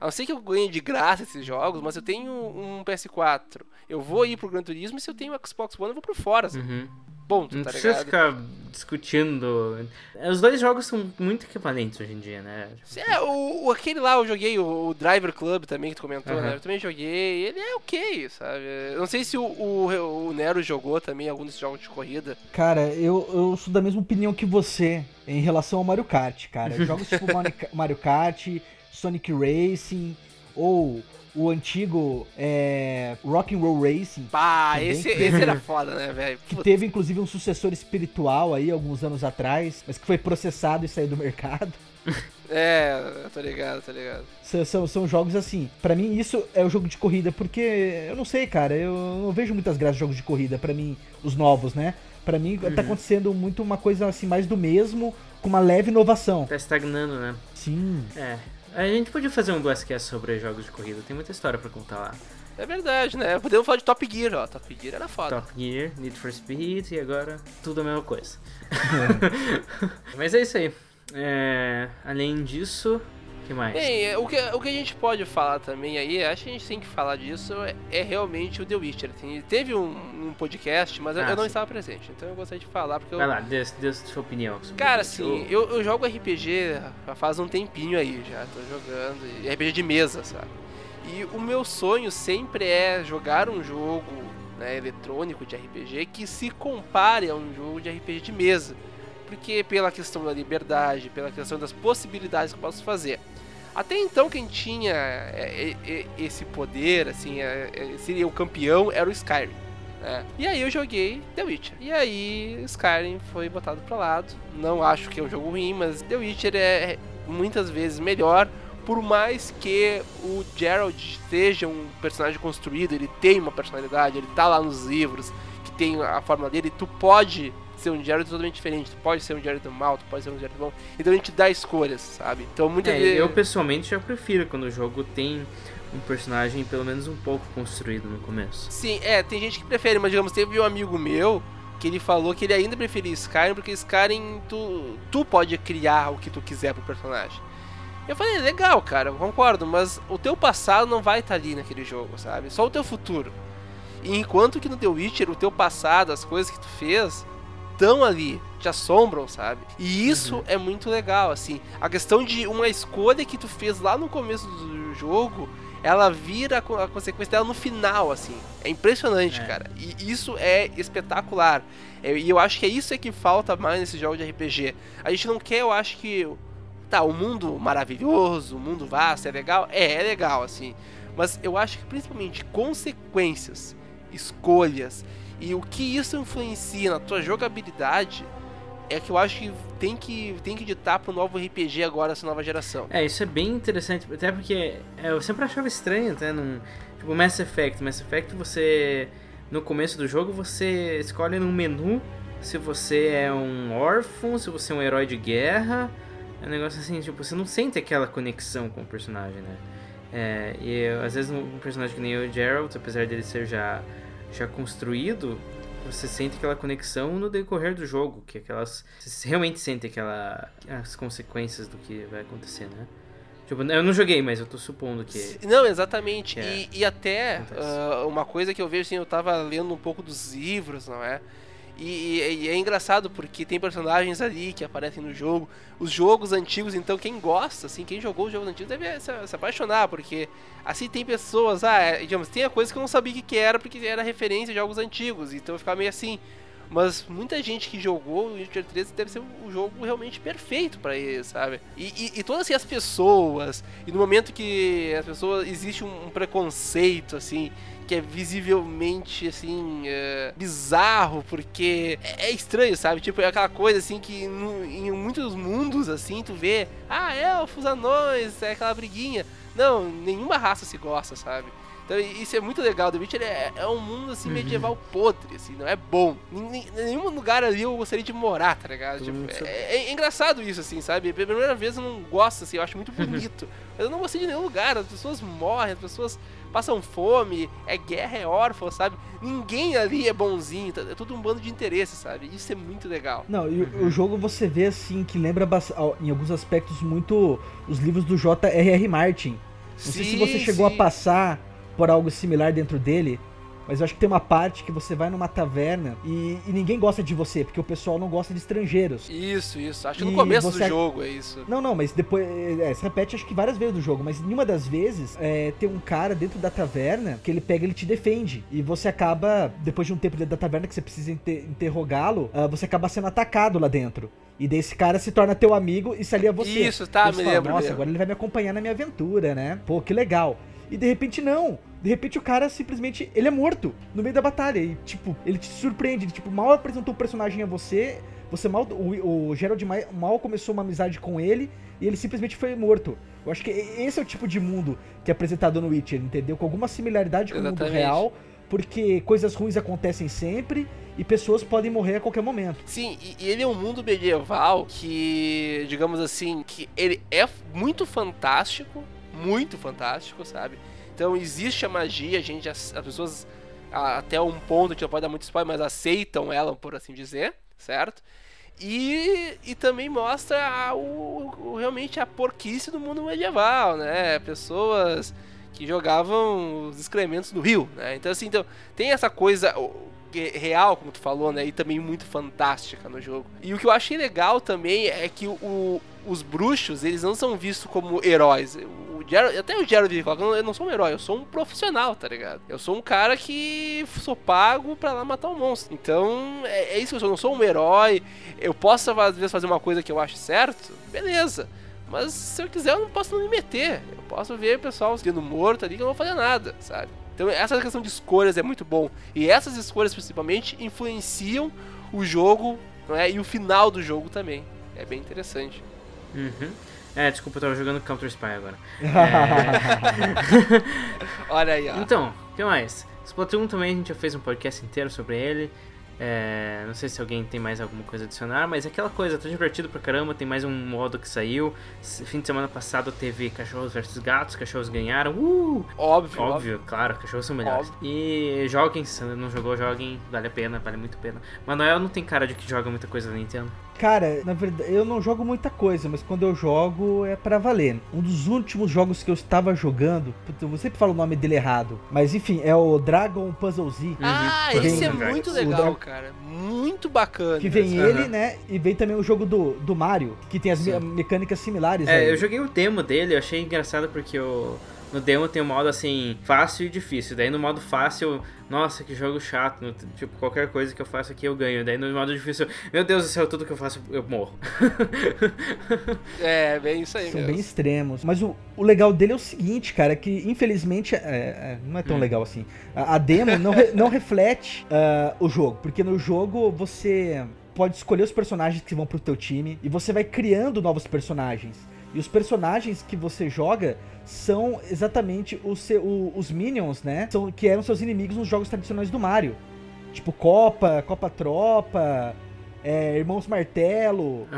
A não ser que eu ganhe de graça esses jogos, mas eu tenho um PS4. Eu vou ir pro Gran Turismo e se eu tenho um Xbox One, eu vou pro fora, assim. Uhum. Ponto, Não tá precisa ligado? ficar discutindo. Os dois jogos são muito equivalentes hoje em dia, né? É, o, o- aquele lá eu joguei, o, o Driver Club também, que tu comentou, Aham. né? Eu também joguei, ele é ok, sabe? Eu não sei se o, o, o Nero jogou também algum desses jogos de corrida. Cara, eu, eu sou da mesma opinião que você em relação ao Mario Kart, cara. Jogos tipo Mario Kart, Sonic Racing ou o antigo é, Rock'n'Roll Racing, Pá, esse, que- esse era foda, né, velho? que teve inclusive um sucessor espiritual aí alguns anos atrás, mas que foi processado e saiu do mercado. É, tô ligado, tô ligado. São, são, são jogos assim. Pra mim, isso é o jogo de corrida, porque eu não sei, cara. Eu não vejo muitas graças de jogos de corrida, pra mim, os novos, né? Pra mim, tá acontecendo muito uma coisa assim, mais do mesmo, com uma leve inovação. Tá estagnando, né? Sim. É. A gente podia fazer um Blastcast sobre jogos de corrida, tem muita história pra contar lá. É verdade, né? Podemos falar de Top Gear, ó. Top Gear era foda. Top Gear, Need for Speed e agora tudo a mesma coisa. Mas é isso aí. É, além disso, que mais? Bem, é, o que, o que a gente pode falar também aí, acho que a gente tem que falar disso, é, é realmente o The Witcher. Tem- teve um, um podcast, mas eu, Ah, eu não sim. estava presente, então eu gostaria de falar, porque eu, Vai lá, dê, dê sua opinião. Cara, assim, eu, eu jogo RPG faz um tempinho aí já, tô jogando, e RPG de mesa, sabe? E o meu sonho sempre é jogar um jogo né, eletrônico de RPG que se compare a um jogo de RPG de mesa. Porque pela questão da liberdade, pela questão das possibilidades que eu posso fazer. Até então quem tinha é, é, é, esse poder, assim, seria o campeão, era o Skyrim. né? E aí eu joguei The Witcher. E aí Skyrim foi botado pra lado. Não acho que é um jogo ruim, mas The Witcher é muitas vezes melhor. Por mais que o Geralt seja um personagem construído, ele tem uma personalidade, ele tá lá nos livros, que tem a forma dele, tu pode ser um Geralt totalmente diferente. Tu pode ser um Geralt mal, tu pode ser um Geralt bom. Então a gente dá escolhas, sabe? Então muitas É, vezes. eu pessoalmente já prefiro quando o jogo tem um personagem pelo menos um pouco construído no começo. Sim, é, tem gente que prefere, mas digamos, teve um amigo meu que ele falou que ele ainda preferia Skyrim porque Skyrim tu, tu pode criar o que tu quiser pro personagem. Eu falei, legal, cara, eu concordo, mas o teu passado não vai estar ali naquele jogo, sabe? Só o teu futuro. E enquanto que no The Witcher, o teu passado, as coisas que tu fez, estão ali, te assombram, sabe? E isso é muito legal, assim. A questão de uma escolha que tu fez lá no começo do jogo, ela vira a co- a consequência dela no final, assim. É impressionante, É. cara. E isso é espetacular. É, E eu acho que é isso é que falta mais nesse jogo de RPG. A gente não quer, eu acho que. Tá, o mundo maravilhoso, o mundo vasto, é legal? É, é legal, assim. Mas eu acho que principalmente consequências, escolhas e o que isso influencia na tua jogabilidade é que eu acho que tem que, tem que ditar pro novo RPG agora, essa nova geração. É, isso é bem interessante, até porque é, eu sempre achava estranho, até num. Tipo, Mass Effect. Mass Effect você. No começo do jogo você escolhe no menu se você é um órfão, se você é um herói de guerra. É um negócio assim, tipo, você não sente aquela conexão com o personagem, né? É, e eu, às vezes um personagem que nem o Geralt, apesar dele ser já, já construído, você sente aquela conexão no decorrer do jogo, que aquelas. Você realmente sente aquela. as consequências do que vai acontecer, né? Tipo, eu não joguei, mas eu tô supondo que. Não, exatamente. É. E, e até ah, uma coisa que eu vejo assim, eu tava lendo um pouco dos livros, não é? E, e- e é engraçado porque tem personagens ali que aparecem no jogo. Os jogos antigos, então, quem gosta, assim, quem jogou os jogos antigos deve se, se apaixonar, porque assim tem pessoas, ah, é, digamos, tem a coisa que eu não sabia o que, que era porque era referência de jogos antigos, então eu ficava meio assim. Mas muita gente que jogou o Witcher 3 deve ser o jogo realmente perfeito pra ele, sabe? E, e, e todas assim, as pessoas, e no momento que as pessoas existe um, um preconceito assim, que é visivelmente assim é, bizarro, porque é, é estranho, sabe? Tipo, é aquela coisa assim que no- em muitos mundos assim tu vê, ah, elfos, anões, é aquela briguinha. Não, nenhuma raça se gosta, sabe? Então isso é muito legal. The Witcher é, é um mundo assim medieval podre, assim, não é bom. Em, nenhum lugar ali eu gostaria de morar, tá ligado? Tipo, sabe. é, é engraçado isso, assim, sabe? Pela primeira vez eu não gosto, assim, eu acho muito bonito. Mas eu não gostei de nenhum lugar, as pessoas morrem, as pessoas passam fome, é guerra, é órfão, sabe? Ninguém ali é bonzinho, tá- é tudo um bando de interesses, sabe? Isso é muito legal. Não, e o- o jogo você vê assim que lembra em alguns aspectos muito os livros do J.R.R. Martin. Não sei se você chegou a passar por algo similar dentro dele, mas eu acho que tem uma parte que você vai numa taverna e, e ninguém gosta de você, porque o pessoal não gosta de estrangeiros. Isso, isso. Acho que no E começo você- do jogo é isso. Não, não, mas depois. É, se repete acho que várias vezes do jogo, mas em uma das vezes é, tem um cara dentro da taverna que ele pega e ele te defende. E você acaba, depois de um tempo dentro da taverna que você precisa inter- interrogá-lo, ah, você acaba sendo atacado lá dentro. E daí esse cara se torna teu amigo e se alia a você. Isso, tá, você me fala, lembro, Nossa, lembro." agora ele vai me acompanhar na minha aventura, né? Pô, que legal. E de repente não. De repente o cara simplesmente, ele é morto no meio da batalha. E tipo, ele te surpreende. Ele, tipo, mal apresentou o personagem a você. Você mal. O, o Gerald mal começou uma amizade com ele. E ele simplesmente foi morto. Eu acho que esse é o tipo de mundo que é apresentado no Witcher, entendeu? Com alguma similaridade com o mundo Exatamente. real. Porque coisas ruins acontecem sempre. E pessoas podem morrer a qualquer momento. Sim, e, e ele é um mundo medieval que, digamos assim, que ele é muito fantástico, muito fantástico, sabe? Então existe a magia, a gente, as, as pessoas a- até um ponto, a gente não pode dar muito spoiler, mas aceitam ela, por assim dizer, certo? E, e também mostra a- o, o- realmente a porquice do mundo medieval, né? Pessoas que jogavam os excrementos no rio, né? Então assim, então, tem essa coisa real, como tu falou, né? E também muito fantástica no jogo. E o que eu achei legal também é que o- os bruxos, eles não são vistos como heróis. O Geralt, até o Geralt coloca, eu não sou um herói, eu sou um profissional, tá ligado? Eu sou um cara que sou pago pra lá matar um monstro. Então, é, é isso que eu sou, eu não sou um herói. Eu posso, às vezes, fazer uma coisa que eu acho certo, beleza. Mas se eu quiser, eu não posso não me meter. Eu posso ver o pessoal sendo morto ali que eu não vou fazer nada, sabe? Então essa questão de escolhas é muito bom. E essas escolhas principalmente influenciam o jogo não é? e o final do jogo também. É bem interessante. Uhum. É, desculpa, eu tava jogando Counter Spy agora. Olha aí, ó. Então, o que mais? Splatoon também a gente já fez um podcast inteiro sobre ele. É, não sei se alguém tem mais alguma coisa a adicionar, mas é aquela coisa, tá divertido pra caramba, tem mais um modo que saiu. Fim de semana passado teve cachorros versus gatos, cachorros ganharam. Uh! Óbvio, óbvio. Óbvio, claro, cachorros são melhores. E joguem, se não jogou, joguem, vale a pena, vale muito a pena. Manuel não tem cara de que joga muita coisa da Nintendo. Cara, na verdade, eu não jogo muita coisa, mas quando eu jogo é pra valer. Um dos últimos jogos que eu estava jogando, puta, eu sempre falo o nome dele errado, mas enfim, é o Dragon Puzzle Z. Ah, Uhum. esse é Vem- muito legal, Dra- cara. Muito bacana. Que vem ele, né? E vem também o jogo do, do Mario, que tem as me- mecânicas similares. É, aí. eu joguei o demo dele, eu achei engraçado porque o, no demo tem um modo assim, fácil e difícil. Daí no modo fácil, nossa, que jogo chato. no- tipo, qualquer coisa que eu faço aqui eu ganho. Daí no modo difícil, meu Deus do céu, tudo que eu faço eu morro. É, bem isso aí São mesmo. bem extremos. Mas o, o legal dele é o seguinte, cara, que infelizmente é- é, não é tão Hum. legal assim. A, a demo não, re- não reflete ah, o jogo, porque no jogo você pode escolher os personagens que vão pro teu time e você vai criando novos personagens. E os personagens que você joga são exatamente os, seu- o- os minions, né? São, que eram seus inimigos nos jogos tradicionais do Mario. Tipo Copa, Copa Tropa, é, Irmãos Martelo.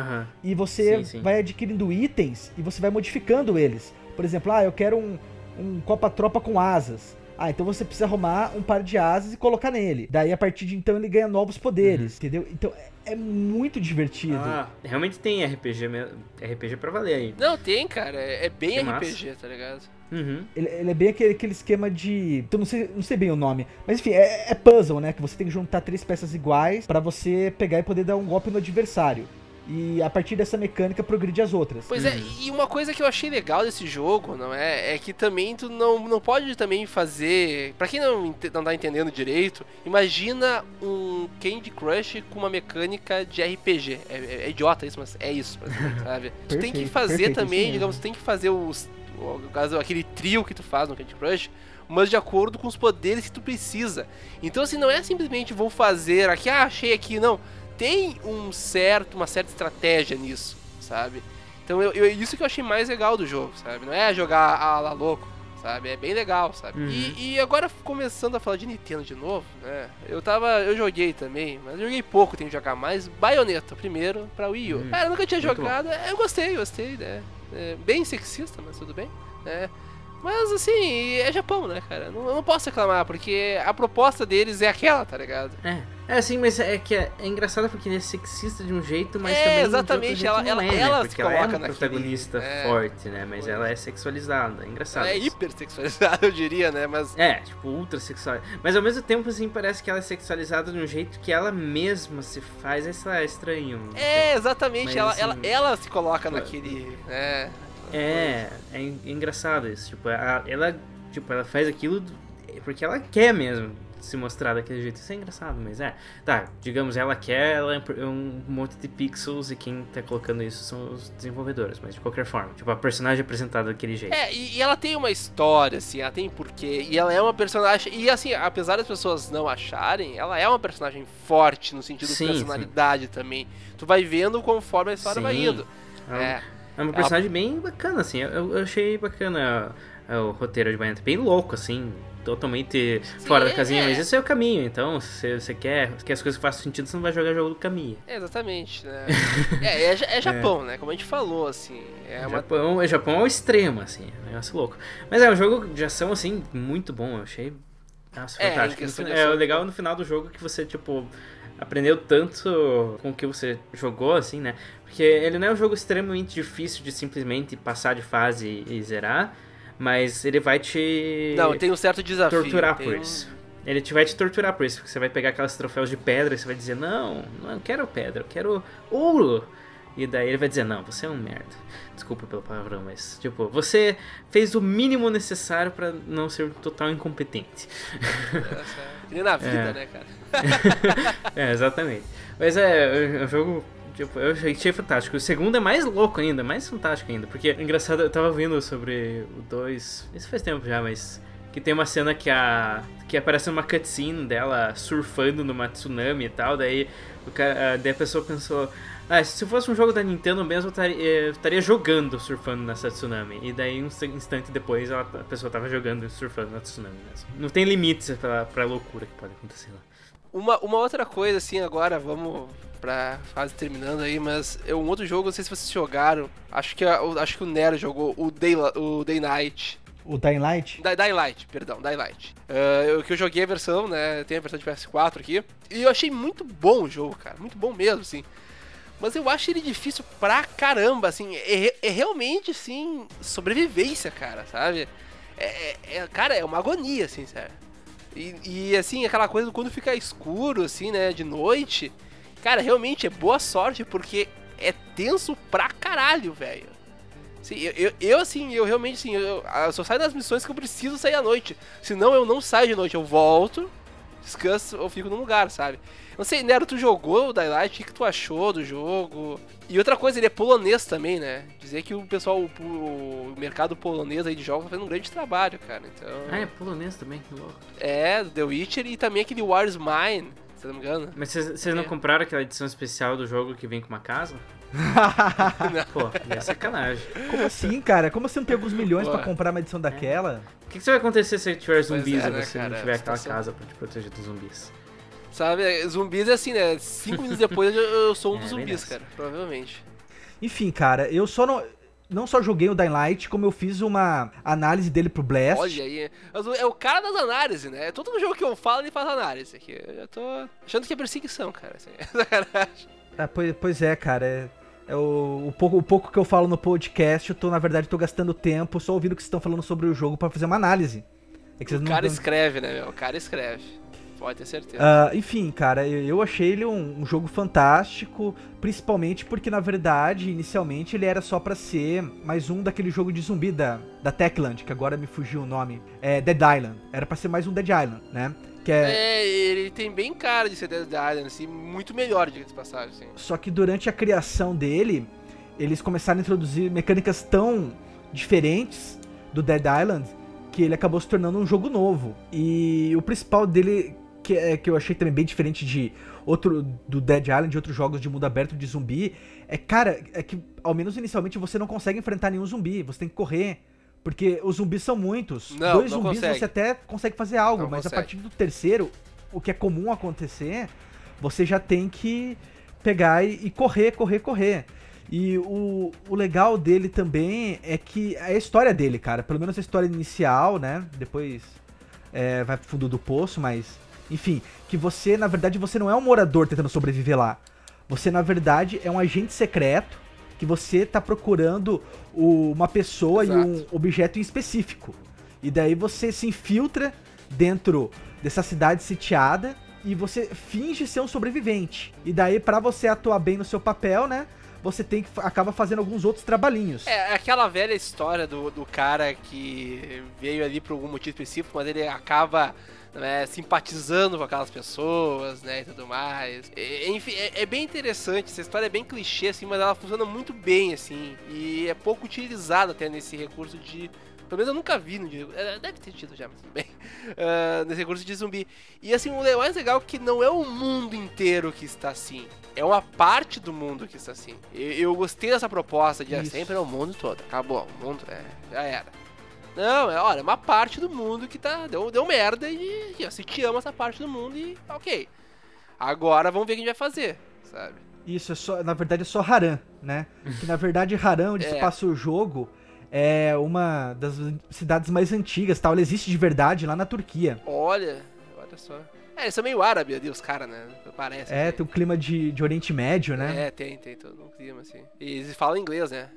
E você Sim, sim. vai adquirindo itens e você vai modificando eles. Por exemplo, ah, eu quero um, um Copa-Tropa com asas. Ah, então você precisa arrumar um par de asas e colocar nele. Daí, a partir de então, ele ganha novos poderes, entendeu? Então, é, muito divertido. Ah, realmente tem RPG, RPG pra valer aí. Não, tem, cara. É é bem Que massa. RPG, tá ligado? Uhum. Ele, ele é bem aquele, aquele esquema de... Eu não sei, não sei bem o nome. Mas, enfim, é, é puzzle, né? Que você tem que juntar três peças iguais pra você pegar e poder dar um golpe no adversário. E, a partir dessa mecânica, progride as outras. Pois é, e uma coisa que eu achei legal desse jogo, não é? É que também tu não, não pode também fazer. Pra quem não, não tá entendendo direito, imagina um Candy Crush com uma mecânica de RPG. É, é- é idiota isso, mas é isso, sabe? tu tem que Perfeito, fazer perfeito, também, digamos, tu tem que fazer os. No caso, aquele trio que tu faz no Candy Crush, mas de acordo com os poderes que tu precisa. Então, assim, não é simplesmente vou fazer aqui, ah, achei aqui, não. Tem um certo, uma certa estratégia nisso, sabe? Então, eu, eu- isso que eu achei mais legal do jogo, sabe? Não é jogar a la louco, sabe? É bem legal, sabe? Uhum. E, e agora, começando a falar de Nintendo de novo, né? Eu tava, eu joguei também, mas eu joguei pouco, tenho que jogar mais. Bayonetta, primeiro, pra Wii U. Hum, Cara, eu nunca tinha muito jogado, eu gostei, gostei, né? É, bem sexista, mas tudo bem, né? Mas assim, é Japão, né, cara? Não, eu não posso reclamar, porque a proposta deles é aquela, tá ligado? É. É assim, mas é que é, é engraçado porque ele é sexista de um jeito, mas É, também exatamente, de outro jeito ela- não é, ela- ela né? se Porque ela é coloca uma naquele- protagonista é. forte, né? Mas ela é. sexualizada, é engraçado. Ela é hipersexualizada, eu diria, né? Mas É, tipo, ultra sexual. Mas ao mesmo tempo, assim, parece que ela é sexualizada de um jeito que ela mesma se faz. É sei lá, é estranho. é, exatamente, Mas, ela, assim, ela, ela se coloca naquele. né? É, é en- engraçado isso. Tipo, a- ela, tipo, ela faz aquilo do- porque ela quer mesmo se mostrar daquele jeito. Isso é engraçado, mas é. Tá, digamos, ela quer, ela é um monte de pixels e quem tá colocando isso são os desenvolvedores. Mas de qualquer forma, tipo, a personagem é apresentada daquele jeito. É, e, e ela tem uma história, assim, ela tem porquê. E ela é uma personagem. E assim, apesar das pessoas não acharem, ela é uma personagem forte no sentido Sim, de personalidade também. Tu vai vendo conforme a história vai Sim. indo. É É. É uma personagem bem bacana, assim. Eu, eu achei bacana é, o roteiro de Bayonetta. Bem louco, assim. Totalmente fora da casinha. é. Mas esse é o caminho. Então, se você quer que as coisas façam sentido, você não vai jogar jogo do caminho. É, exatamente, né? é, é, Ja- é Japão, né? Como a gente falou, assim. É uma. Japão, é Japão ao extremo, assim. É um negócio louco. Mas é um jogo de ação, assim, muito bom. Eu achei. Nossa, É, fantástico. é ação- o legal no final do jogo que você, tipo. Aprendeu tanto com o que você jogou, assim, né? Porque ele não é um jogo extremamente difícil de simplesmente passar de fase e zerar, mas ele vai te Não, tem um certo desafio. torturar por um- isso. Ele te vai te torturar por isso, porque você vai pegar aquelas troféus de pedra e você vai dizer, não, não quero pedra, eu quero ouro. E daí ele vai dizer, não, você é um merda. Desculpa pelo palavrão, mas, tipo, você fez o mínimo necessário pra não ser total incompetente. Que nem na vida, É. né, cara? é, exatamente. Mas é, é um jogo. Tipo, eu achei fantástico. O segundo é mais louco ainda, mais fantástico ainda. Porque, engraçado, eu tava vendo sobre o 2. Isso faz tempo já, mas. que tem uma cena que a que aparece uma cutscene dela surfando numa tsunami e tal, daí, o cara, daí a pessoa pensou, ah, se fosse um jogo da Nintendo mesmo, eu estaria, eu estaria jogando surfando nessa tsunami. E daí, um instante depois, ela- a pessoa tava jogando e surfando na tsunami mesmo. Não tem limites pra, pra loucura que pode acontecer lá. Uma, uma outra coisa, assim, agora, vamos pra fase terminando aí, mas é um outro jogo, não sei se vocês jogaram, acho que, acho que o Nero jogou, o Day, o Day Night. O Dying Light? Da- Dying Light, perdão, Dying Light. Ah, eu, que eu joguei a versão, né? Tem a versão de PS4 aqui. E eu achei muito bom o jogo, cara. Muito bom mesmo, assim. Mas eu acho ele difícil pra caramba, assim. É, é realmente, assim, sobrevivência, cara, sabe? É, é- é- cara, é uma agonia, assim, sério. E, e, assim, aquela coisa quando fica escuro, assim, né, de noite. Cara, realmente é boa sorte, porque é tenso pra caralho, velho. Sim, eu, eu, eu, assim, eu realmente, assim, eu, eu só saio das missões que eu preciso sair à noite. Senão eu não saio de noite, eu volto, descanso ou fico num lugar, sabe? Não sei, Nero, tu jogou o Daylight, o que, tu achou do jogo? E outra coisa, ele é polonês também, né? Dizer que o pessoal, o, o mercado polonês aí de jogos tá fazendo um grande trabalho, cara. Então. Ah, é polonês também, que louco. É, do The Witcher e também aquele War's Mine, se não me engano. Mas vocês vocês não É. compraram aquela edição especial do jogo que vem com uma casa? Pô, é sacanagem. Como assim, cara? Como assim não tem alguns milhões Ué. pra comprar uma edição daquela? O que, que vai acontecer se tiver zumbis é, e né, você cara, não tiver aquela situação. casa pra te proteger dos zumbis? Sabe, zumbis é assim, né? Cinco minutos depois eu, eu sou um É, dos zumbis, cara, provavelmente. Enfim, cara, eu só não. Não só joguei o Dying Light, como eu fiz uma análise dele pro Blast. Olha aí, é o cara das análises, né? Todo jogo que eu falo ele faz análise aqui. Eu já tô achando que é perseguição, cara. Assim, sacanagem. Ah, pois, pois é, cara. É, é o, o pouco, o pouco que eu falo no podcast, eu tô, na verdade, tô gastando tempo só ouvindo o que vocês estão falando sobre o jogo pra fazer uma análise. É o não cara tão- escreve, né, meu? O cara escreve. Pode ter certeza. Ah, enfim, cara, eu, achei ele um, um jogo fantástico, principalmente porque, na verdade, inicialmente ele era só pra ser mais um daquele jogo de zumbi da, da Techland, que agora me fugiu o nome. É Dead Island. Era pra ser mais um Dead Island, né? Que é, É, ele tem bem cara de ser Dead Island, assim, muito melhor, diga de passagem, assim. Só que durante a criação dele, eles começaram a introduzir mecânicas tão diferentes do Dead Island que ele acabou se tornando um jogo novo. E o principal dele, que, é, que eu achei também bem diferente de outro do Dead Island, de outros jogos de mundo aberto de zumbi, é cara, é que ao menos inicialmente você não consegue enfrentar nenhum zumbi, você tem que correr. Porque os zumbis são muitos. Não, Dois não zumbis consegue. você até consegue fazer algo, Não mas a consegue. partir do terceiro, o que é comum acontecer, você já tem que pegar e, e correr, correr, correr. E o, o legal dele também é que é a história dele, cara. Pelo menos a história inicial, né? Depois é, vai pro fundo do poço, mas. Enfim, que você, na verdade, você não é um morador tentando sobreviver lá. Você, na verdade, é um agente secreto que você tá procurando o- uma pessoa e um Exato. objeto em específico. E daí você se infiltra dentro dessa cidade sitiada e você finge ser um sobrevivente. E daí, pra você atuar bem no seu papel, né? Você tem que acaba fazendo alguns outros trabalhinhos. É aquela velha história do, do cara que veio ali por algum motivo específico, mas ele acaba né, simpatizando com aquelas pessoas, né, e tudo mais. E- enfim, é, é bem interessante, essa história é bem clichê, assim, mas ela funciona muito bem, assim, e é pouco utilizada até nesse recurso de... Pelo menos eu nunca vi no jogo. É, Deve ter tido já, mas tudo bem. Ah, nesse recurso de zumbi. E assim, o mais legal é que não é o mundo inteiro que está assim. É uma parte do mundo que está assim. Eu, eu gostei dessa proposta de ah, Isso. sempre é o mundo todo. Acabou, o mundo é, já era. Não, é, olha, é uma parte do mundo que tá. Deu, deu merda e, e você te ama essa parte do mundo e ok. Agora vamos ver o que a gente vai fazer, sabe? Isso, é só, na verdade é só Haran, né? Que na verdade Haran, onde se É. passa o jogo, é uma das cidades mais antigas, tal. Ela existe de verdade lá na Turquia. Olha, olha só. É, eles são meio árabe ali, os caras, né? Parece. É, assim. tem um clima de, de Oriente Médio, né? É, tem, tem todo um clima assim. E eles falam inglês, né?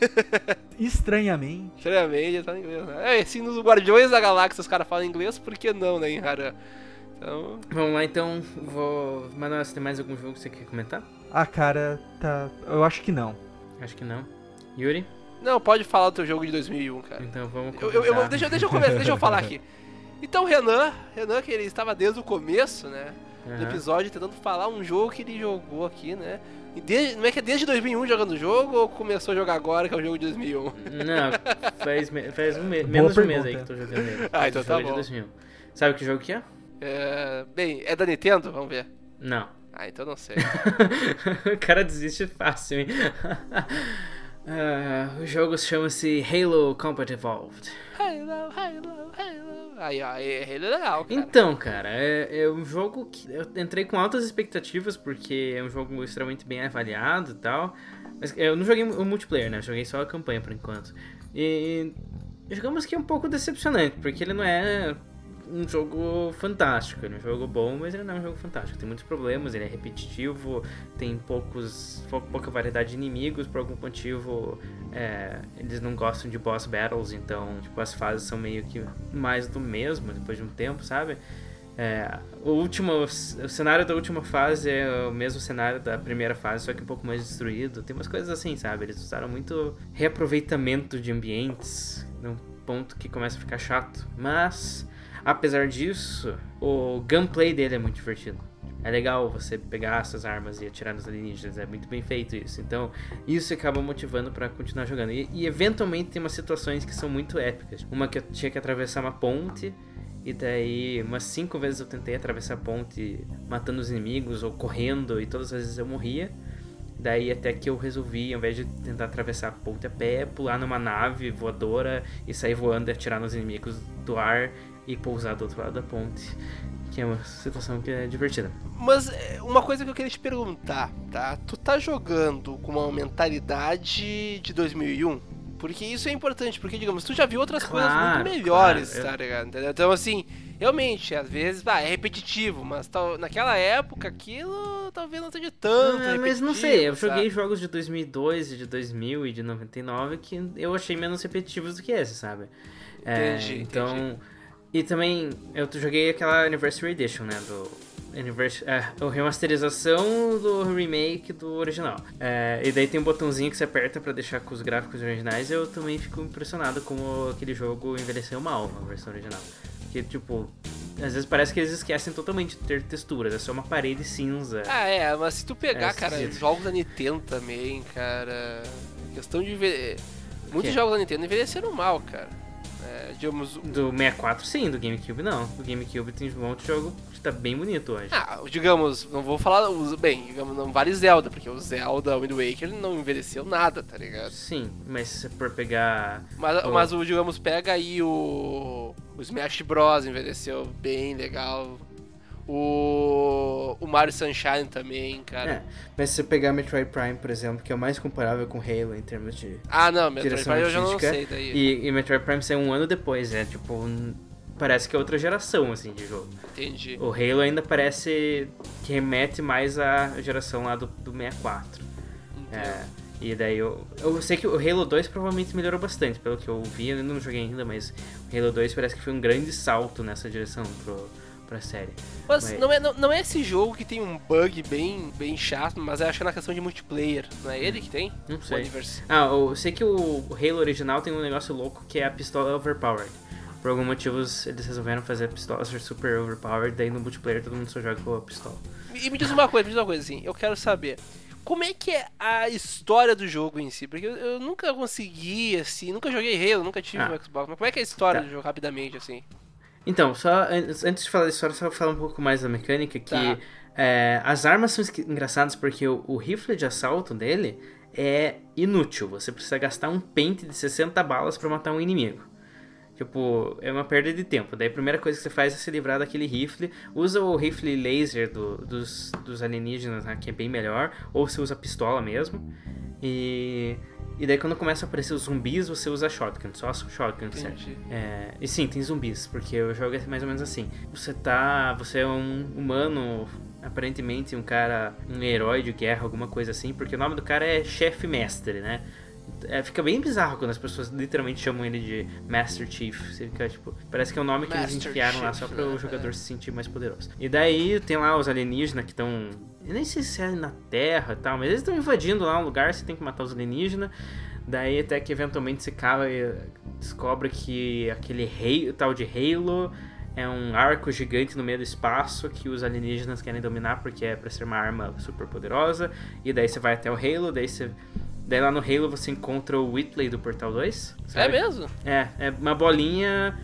Estranhamente. Extremamente, tá em inglês, né? É, se nos Guardiões da Galáxia os caras falam inglês, por que não, né, em Haran? Então, Vamos lá então, vou. Manoel, você tem mais algum jogo que você quer comentar? Ah, cara, tá. Eu acho que não. Acho que não. Yuri? Não, pode falar do teu jogo de 2001, cara. Então vamos Eu, eu- eu- começar. deixa, deixa eu começar, deixa eu falar aqui. Então, Renan, Renan, que ele estava desde o começo, né, do Aham. episódio, tentando falar um jogo que ele jogou aqui, né, E desde, não é que é desde 2001 jogando o jogo ou começou a jogar agora, que é o jogo de 2001? Não, faz, me- faz um mês, menos de um mês aí que eu tô jogando ele. Ah, então tá bom. de 2000. Sabe que jogo que é? É, bem, é da Nintendo? Vamos ver. Não. Ah, então não sei. o cara desiste fácil, hein? Ah, o jogo chama-se Halo Combat Evolved. Halo, Halo, Halo. Aí, ó, é Halo legal, cara. Então, cara, é, é um jogo que eu entrei com altas expectativas, porque é um jogo extremamente bem avaliado e tal. Mas eu não joguei o multiplayer, né? Eu joguei só a campanha por enquanto. E digamos que é um pouco decepcionante, porque ele não é um jogo fantástico. Ele é um jogo bom, mas ele não é um jogo fantástico. Tem muitos problemas, ele é repetitivo, tem poucos, pou- pouca variedade de inimigos, por algum motivo é, eles não gostam de boss battles, então tipo, as fases são meio que mais do mesmo depois de um tempo, sabe? É, o último o cenário da última fase é o mesmo cenário da primeira fase, só que um pouco mais destruído. Tem umas coisas assim, sabe? Eles usaram muito reaproveitamento de ambientes, num ponto que começa a ficar chato. Mas, apesar disso, o gunplay dele é muito divertido. É legal você pegar essas armas e atirar nos alienígenas, é muito bem feito isso. Então, isso acaba motivando pra continuar jogando. E, e, eventualmente tem umas situações que são muito épicas. Uma que eu tinha que atravessar uma ponte e daí, umas cinco vezes eu tentei atravessar a ponte matando os inimigos ou correndo e todas as vezes eu morria. Daí até que eu resolvi, ao invés de tentar atravessar a ponte a pé, pular numa nave voadora e sair voando e atirar nos inimigos do ar e pousar do outro lado da ponte. Que é uma situação que é divertida. Mas é, uma coisa que eu queria te perguntar, tá? Tu tá jogando com uma mentalidade de 2001? Porque isso é importante, porque, digamos, tu já viu outras coisas Claro, muito melhores, claro, eu- tá ligado? Entendeu? Então, assim, realmente, às vezes, ah, é repetitivo, mas tal, naquela época aquilo talvez não seja tanto Ah, mas não sei, eu sabe? joguei jogos de 2002 e de 2000 e de 99 que eu achei menos repetitivos do que esse, sabe? É, Entendi, então, entendi. E também eu joguei aquela Anniversary Edition, né, do Anniversary, é, a remasterização do remake do original. É, e daí tem um botãozinho que você aperta pra deixar com os gráficos originais. Eu também fico impressionado como aquele jogo envelheceu mal na versão original. Que tipo, às vezes parece que eles esquecem totalmente de ter texturas, é só uma parede cinza. Ah, é, mas se tu pegar, É, cara, esquisito. jogos da Nintendo também, cara. Questão de. enve- Muitos jogos da Nintendo envelheceram mal, cara. É, digamos. o- Do 64 sim, do GameCube não. Do GameCube tem um monte de jogo que tá bem bonito hoje. Ah, digamos, não vou falar. Bem, digamos, não vale Zelda, porque o Zelda Wind Waker não envelheceu nada, tá ligado? Sim, mas se for pegar. Mas, Oh. mas o, digamos, pega aí o. O Smash Bros. envelheceu bem legal. O. O Mario Sunshine também, cara. É, mas se você pegar Metroid Prime, por exemplo, que é o mais comparável com Halo em termos de Ah, não, Metroid Prime eu já não artística. sei daí. E, e Metroid Prime saiu um ano depois, é tipo. Parece que é outra geração, assim, de jogo. Entendi. O Halo ainda parece que remete mais à geração lá do, do 64. É, e daí eu, eu sei que o Halo 2 provavelmente melhorou bastante, pelo que eu vi, eu não joguei ainda, mas o Halo 2 parece que foi um grande salto nessa direção pro, pra série. Mas Mas- não é, não, não é esse jogo que tem um bug bem, bem chato, mas eu acho que é na questão de multiplayer. Não é ele que tem? Não sei. Universe. Ah, eu sei que o Halo original tem um negócio louco que é a pistola overpowered. Por algum motivo eles resolveram fazer a pistola ser super overpowered, daí no multiplayer todo mundo só joga com a pistola. E me diz uma coisa, me diz uma coisa assim, eu quero saber. Como é que é a história do jogo em si? Porque eu, eu nunca consegui, assim, nunca joguei Halo, nunca tive Ah. um Xbox. Mas como é que é a história Tá. do jogo, rapidamente, assim? Então, só an- antes de falar da história, só falar um pouco mais da mecânica, que Tá. é, as armas são engraçadas porque o, o rifle de assalto dele é inútil. Você precisa gastar um pente de 60 balas pra matar um inimigo. Tipo, é uma perda de tempo. Daí a primeira coisa que você faz é se livrar daquele rifle. Usa o rifle laser do- dos, dos alienígenas, né, que é bem melhor. Ou você usa a pistola mesmo. E, e daí quando começa a aparecer os zumbis, você usa shotgun. Só shotgun, certo? É, e sim, tem zumbis, porque o jogo é mais ou menos assim. Você tá. Você é um humano, aparentemente um cara, um herói de guerra, alguma coisa assim, porque o nome do cara é chefe mestre, né? É, fica bem bizarro quando as pessoas literalmente chamam ele de Master Chief. Você fica, tipo, parece que é o nome que eles Master enfiaram lá Chief, só para né? o jogador se sentir mais poderoso. E daí tem lá os alienígenas que estão. Eu nem sei se é na Terra e tal, mas eles estão invadindo lá um lugar, você tem que matar os alienígenas. Daí até que eventualmente você acaba e descobre que aquele rei, tal de Halo é um arco gigante no meio do espaço que os alienígenas querem dominar porque é pra ser uma arma super poderosa. E daí você vai até o Halo, daí você. Daí lá no Halo você encontra o Whitley do Portal 2. É sabe? mesmo? É, é uma bolinha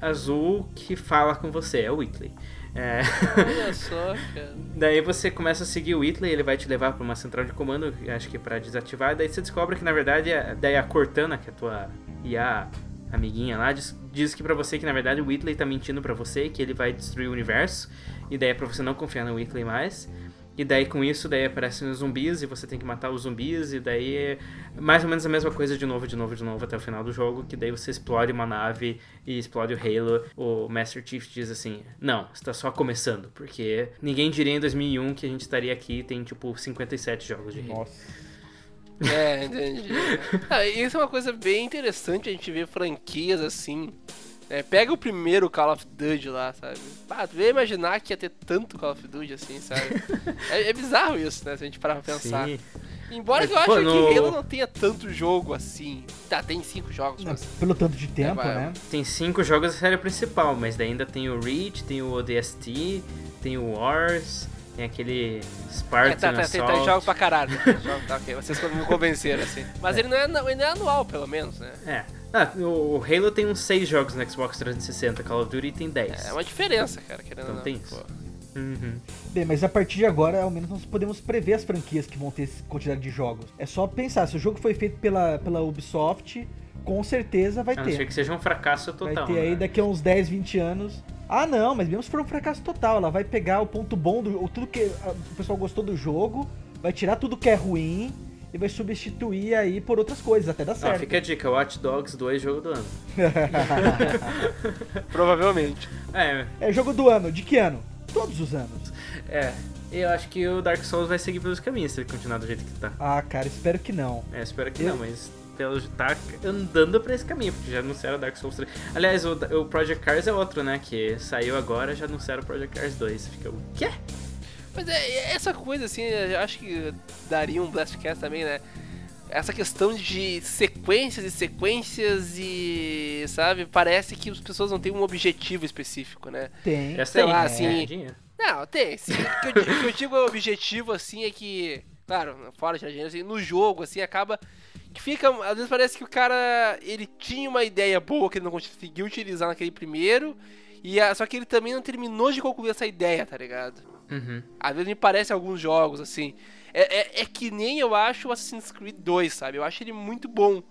azul que fala com você, é o Whitley. É. Olha só, cara. Daí você começa a seguir o Whitley, ele vai te levar pra uma central de comando, acho que pra desativar, daí você descobre que na verdade é, daí a Cortana, que é a tua IA amiguinha lá, diz, diz que pra você que na verdade o Whitley tá mentindo pra você, que ele vai destruir o universo, e daí é pra você não confiar no Whitley mais. E daí com isso, daí aparecem os zumbis e você tem que matar os zumbis, e daí é mais ou menos a mesma coisa de novo, de novo, de novo até o final do jogo, que daí você explode uma nave e explode o Halo. O Master Chief diz assim: Não, está só começando, porque ninguém diria em 2001 que a gente estaria aqui e tem tipo 57 jogos de Halo. Nossa. É, entendi. Ah, isso é uma coisa bem interessante a gente ver franquias assim. É, pega o primeiro Call of Duty lá, sabe? Ah, tu veio imaginar que ia ter tanto Call of Duty assim, sabe? é, é bizarro isso, né? Se a gente parar pra pensar. Sim. Embora que eu acho no- que Halo não tenha tanto jogo assim. Tá, tem cinco jogos, mas. Pelo tanto de tempo, vai. né? Tem cinco jogos da série principal, mas daí ainda tem o Reach, tem o ODST, tem o Wars, tem aquele É, Spartan tá, tá, tem, Assault. tá, jogo pra caralho. né? Jogo, tá, ok, vocês me convenceram, assim. Mas ele não é, ele não é anual, pelo menos, né? É. Ah, o Halo tem uns 6 jogos no Xbox 360, Call of Duty tem 10. É uma diferença, cara, querendo Então ou não. tem isso. Uhum. Bem, mas a partir de agora, ao menos nós podemos prever as franquias que vão ter essa quantidade de jogos. É só pensar, se o jogo foi feito pela, pela Ubisoft, com certeza vai A não ser ter. que seja um fracasso total. vai ter aí né? daqui a uns 10, 20 anos. Ah não, mas mesmo se for um fracasso total, ela vai pegar o ponto bom do. tudo que ah, o pessoal gostou do jogo, vai tirar tudo que é ruim e vai substituir aí por outras coisas, até dar Ó, certo. fica a dica, Watch Dogs 2 jogo do ano. Provavelmente. É, É jogo do ano, de que ano? Todos os anos. é. Eu acho que o Dark Souls vai seguir pelos caminhos se ele continuar do jeito que tá. Ah, cara, espero que não. É, espero que Eu- não, mas pelo tá andando pra esse caminho, porque já anunciaram Dark Souls 3. Aliás, o, o Project Cars é outro, né? Que saiu agora, já anunciaram Project Cars 2. Fica o quê? Mas é, é essa coisa, assim, eu acho que daria um Blastcast também, né? Essa questão de sequências e sequências e, sabe, parece que as pessoas não têm um objetivo específico, né? Tem. Já sei tem, lá, é, assim, dinheiro. Não, tem, sim. O que eu, digo- o que eu digo é objetivo, assim, é que, claro, fora de agência, assim, no jogo, assim, acaba que fica, às vezes parece que o cara, ele tinha uma ideia boa que ele não conseguiu utilizar naquele primeiro, e a- só que ele também não terminou de concluir essa ideia, tá ligado? Uhum. Às vezes me parece alguns jogos, assim. É, é, é que nem eu acho o Assassin's Creed 2, sabe? Eu acho ele muito bom.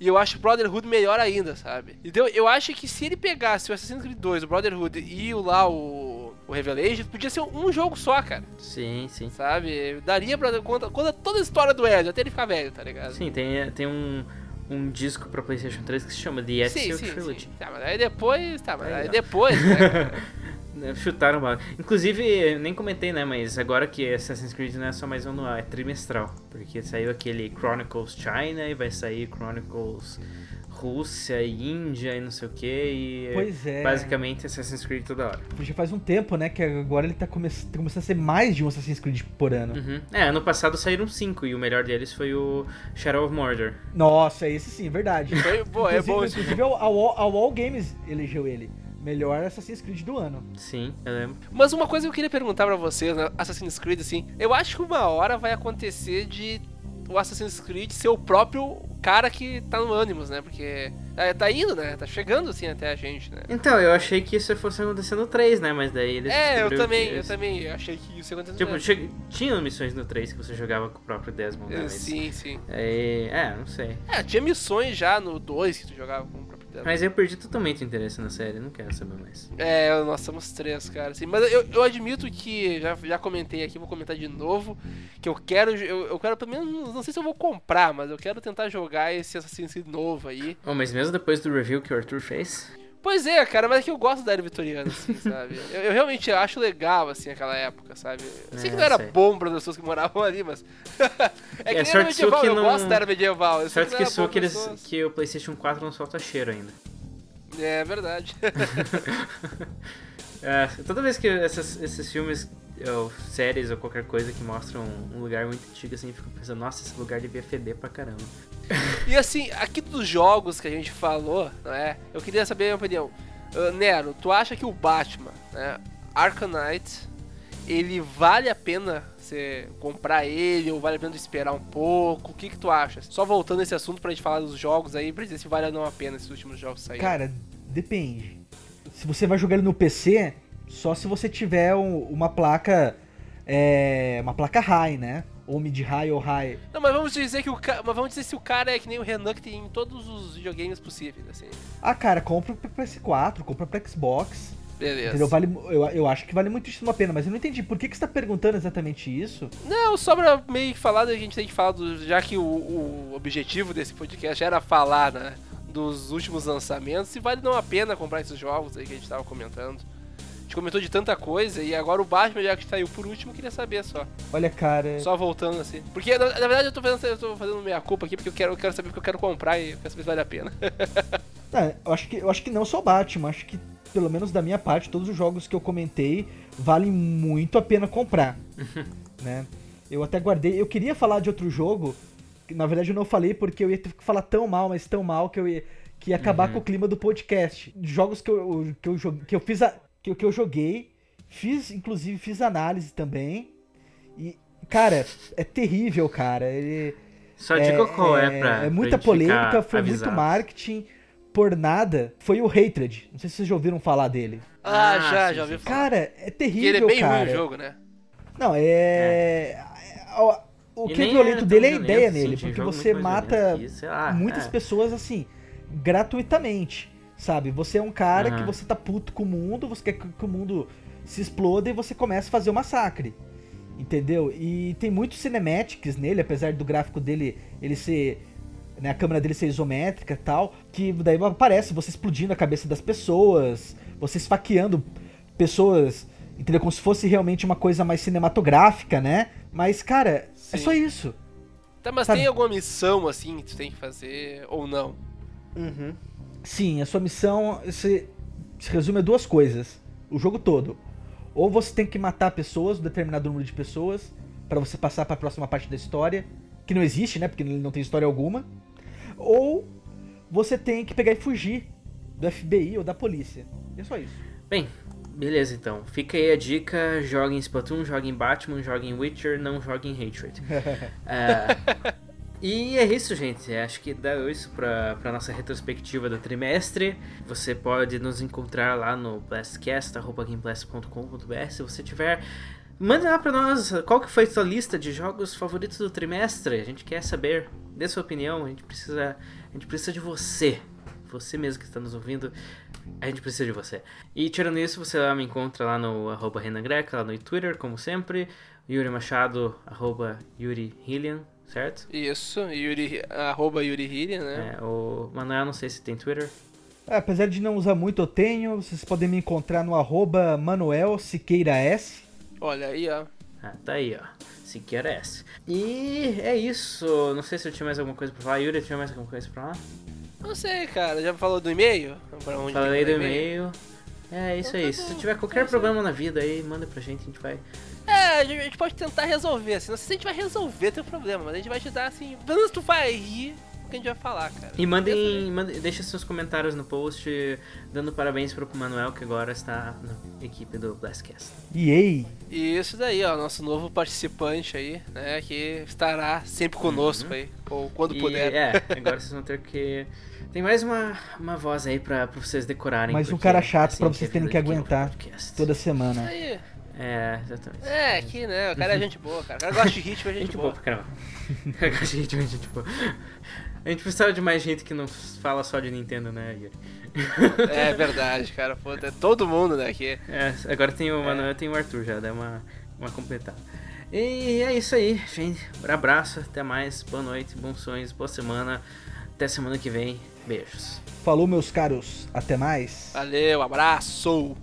E eu acho o Brotherhood melhor ainda, sabe? Então eu acho que se ele pegasse o Assassin's Creed 2, o Brotherhood e o lá, o, o Revelation, podia ser um jogo só, cara. Sim, sim. Sabe? Daria pra conta, conta toda a história do Ezio, até ele ficar velho, tá ligado? Sim, tem, tem um, um disco pra PlayStation 3 que se chama The Ezio Trilogy. Tá, mas aí depois. Tá, mas Aí, aí depois, né, Né, Chutaram mal. Inclusive, nem comentei, né? Mas agora que Assassin's Creed não é só mais anual, é trimestral. Porque saiu aquele Chronicles China e vai sair Chronicles Rússia e Índia e não sei o que. E Pois é. basicamente Assassin's Creed toda hora. Já faz um tempo, né, que agora ele tá, come tá começando a ser mais de um Assassin's Creed por ano. Uhum. É, ano passado saíram cinco e o melhor deles foi o Shadow of Mordor. Nossa, esse sim, é verdade. Foi, pô, é bom isso. Inclusive, a Wall, a Wall Games elegeu ele. Melhor Assassin's Creed do ano. Sim, eu lembro. Mas uma coisa que eu queria perguntar pra vocês, né? Assassin's Creed, assim, eu acho que uma hora vai acontecer de o Assassin's Creed ser o próprio cara que tá no Animus, né? Porque é, tá indo, né? Tá chegando, assim, até a gente, né? Então, eu achei que isso fosse acontecer no 3, né? Mas daí eles. É, eu também, eu também achei que isso ia acontecer. Tipo, che... tinham missões no 3 que você jogava com o próprio Desmond, né? Mas- Sim, sim. É, é, não sei. É, tinha missões já no 2 que tu jogava com Devil. Mas eu perdi totalmente o interesse na série, não quero saber mais. É, nós somos três, cara. Assim, mas eu, eu admito que, já, já comentei aqui, vou comentar de novo, que eu quero, eu, eu quero pelo menos, não sei se eu vou comprar, mas eu quero tentar jogar esse Assassin's Creed novo aí. Oh, mas mesmo depois do review que o Arthur fez, Pois é, cara, mas é que eu gosto da era vitoriana, assim, sabe? Eu, eu realmente acho legal, assim, aquela época, sabe? Eu sei que É, não era sei. bom para as pessoas que moravam ali, mas... é que É, nem sorte era medieval, que eu não- gosto da era medieval. Eu não que era sou que, eles, pessoas. que o PlayStation 4 não solta cheiro ainda. É verdade. É, toda vez que essas- esses filmes, ou séries ou qualquer coisa que mostram um lugar muito antigo assim, eu fico pensando, nossa, esse lugar devia feder pra caramba. E assim, aqui dos jogos que a gente falou, não é? Eu queria saber a minha opinião. Ah, Nero, tu acha que o Batman, né, Arkham Knight, ele vale a pena você comprar ele ou vale a pena esperar um pouco? O que que tu acha? Só voltando esse assunto pra gente falar dos jogos aí, pra dizer se vale ou não a pena esses últimos jogos saírem. Cara, depende. Se você vai jogar ele no PC, só se você tiver um- uma placa. É, uma placa high, né? Ou mid-high ou high. Não, mas vamos dizer que o ca... mas vamos dizer se o cara é que nem o Renan que tem em todos os videogames possíveis, assim. Ah, cara, compra pro PS4, compra pro Xbox. Beleza. Entendeu? Vale, eu, eu acho que vale muitíssimo a pena, mas eu não entendi por que, que você tá perguntando exatamente isso. Não, só pra meio que falar, a gente tem que falar do. Já que o, o objetivo desse podcast era falar, né? Dos últimos lançamentos, se vale não a pena comprar esses jogos aí que a gente tava comentando. Gente comentou de tanta coisa e agora o Batman, já que saiu por último, queria saber só. Olha, cara. Só voltando assim. Porque na, na verdade eu tô fazendo, eu tô fazendo minha culpa aqui porque eu quero, eu quero saber porque eu quero comprar e eu quero saber se vale a pena. É, eu, acho que, eu acho que não só o Batman, acho que, pelo menos da minha parte, todos os jogos que eu comentei valem muito a pena comprar. né? Eu até guardei. Eu queria falar de outro jogo, que na verdade eu não falei porque eu ia ter que falar tão mal, mas tão mal que eu ia, que ia acabar com o clima do podcast. Jogos que eu, que eu, que eu fiz. A, que, eu- que eu joguei, fiz, inclusive, fiz análise também. E, cara, é terrível, cara. Ele. Só diga qual é, pra. É muita pra polêmica, foi muito avisado. marketing por nada. Foi o Hatred. Não sei se vocês já ouviram falar dele. Ah, Ah, já, sim, já ouvi falar. Cara, é Porque terrível, ele é bem cara. ruim o jogo, né? Não, é. O, o que é violento dele é a ideia assim, nele, porque jogo você muito mata violento lá, muitas é. pessoas assim, gratuitamente. Sabe? Você é um cara que Aham. você tá puto com o mundo, você quer que que o mundo se exploda e você começa a fazer o massacre. Entendeu? E tem muitos cinematics nele, apesar do gráfico dele ele ser. Né, a câmera dele ser isométrica e tal, que daí aparece você explodindo a cabeça das pessoas, você esfaqueando pessoas, entendeu? Como se fosse realmente uma coisa mais cinematográfica, né? Mas, cara, é Sim. só isso. Tá, mas Sabe- tem alguma missão assim que tu tem que fazer ou não? Uhum. Sim, a sua missão se, se resume a duas coisas. O jogo todo. Ou você tem que matar pessoas, um determinado número de pessoas, pra você passar pra próxima parte da história, que não existe, né? Porque ele não tem história alguma. Ou você tem que pegar e fugir do FBI ou da polícia. E é só isso. Bem, beleza então. Fica aí a dica: jogue em Splatoon, jogue em Batman, jogue em Witcher, não jogue em Hatred. É, e é isso, gente. Acho que dá isso pra, pra nossa retrospectiva do trimestre. Você pode nos encontrar lá no blastcast.gameblast.com.br se você tiver. Manda lá pra nós qual que foi a sua lista de jogos favoritos do trimestre. A gente quer saber. Dê sua opinião. A gente precisa, a gente precisa de você. Você mesmo que está nos ouvindo. A gente precisa de você. E tirando isso, você lá me encontra lá no arroba Renan Greca, lá no Twitter, como sempre. Yuri Machado, arroba Yuri Hillian, certo? Isso, Yuri, arroba Yuri Hillian, né? É, o Manuel, não sei se tem Twitter. É, apesar de não usar muito, eu tenho. Vocês podem me encontrar no arroba Manuel Siqueira S. Olha aí, ó. Ah, tá aí, ó. Se quer esse. E é isso. Não sei se eu tinha mais alguma coisa pra falar. Yuri, tinha mais alguma coisa pra falar? Não sei, cara. Já falou do e-mail? Pra onde Falei do e-mail. É isso Então aí. tá Se tiver qualquer isso problema na vida aí, manda pra gente, a gente vai. É, a gente pode tentar resolver, assim. Não sei se a gente vai resolver teu problema, mas a gente vai te dar, assim... Pelo menos tu vai rir que a gente vai falar, cara. E mandem, deixa seus comentários no post dando parabéns pro Manuel que agora está na equipe do Blastcast. EA. E isso daí, ó, nosso novo participante aí, né, que estará sempre conosco aí, ou quando E, puder. é, agora vocês vão ter que. Tem mais uma, uma voz aí pra, pra vocês decorarem. Mais um cara chato assim pra é vocês a terem que de aguentar toda semana. Aí, É, exatamente. é, aqui, né, o cara é gente boa, cara. O cara gosta de ritmo, é gente, Gente boa. boa pra caramba. a gente, a gente boa. A gente precisava de mais gente que não fala só de Nintendo, né, Yuri? É verdade, cara, pô, é todo mundo, né, aqui. É, agora tem o Manuel e tem o Arthur já, dá uma, uma completada. E é isso aí, gente. Um abraço, até mais, boa noite, bons sonhos, boa semana. Até semana que vem. Beijos. Falou, meus caros. Até mais. Valeu, abraço!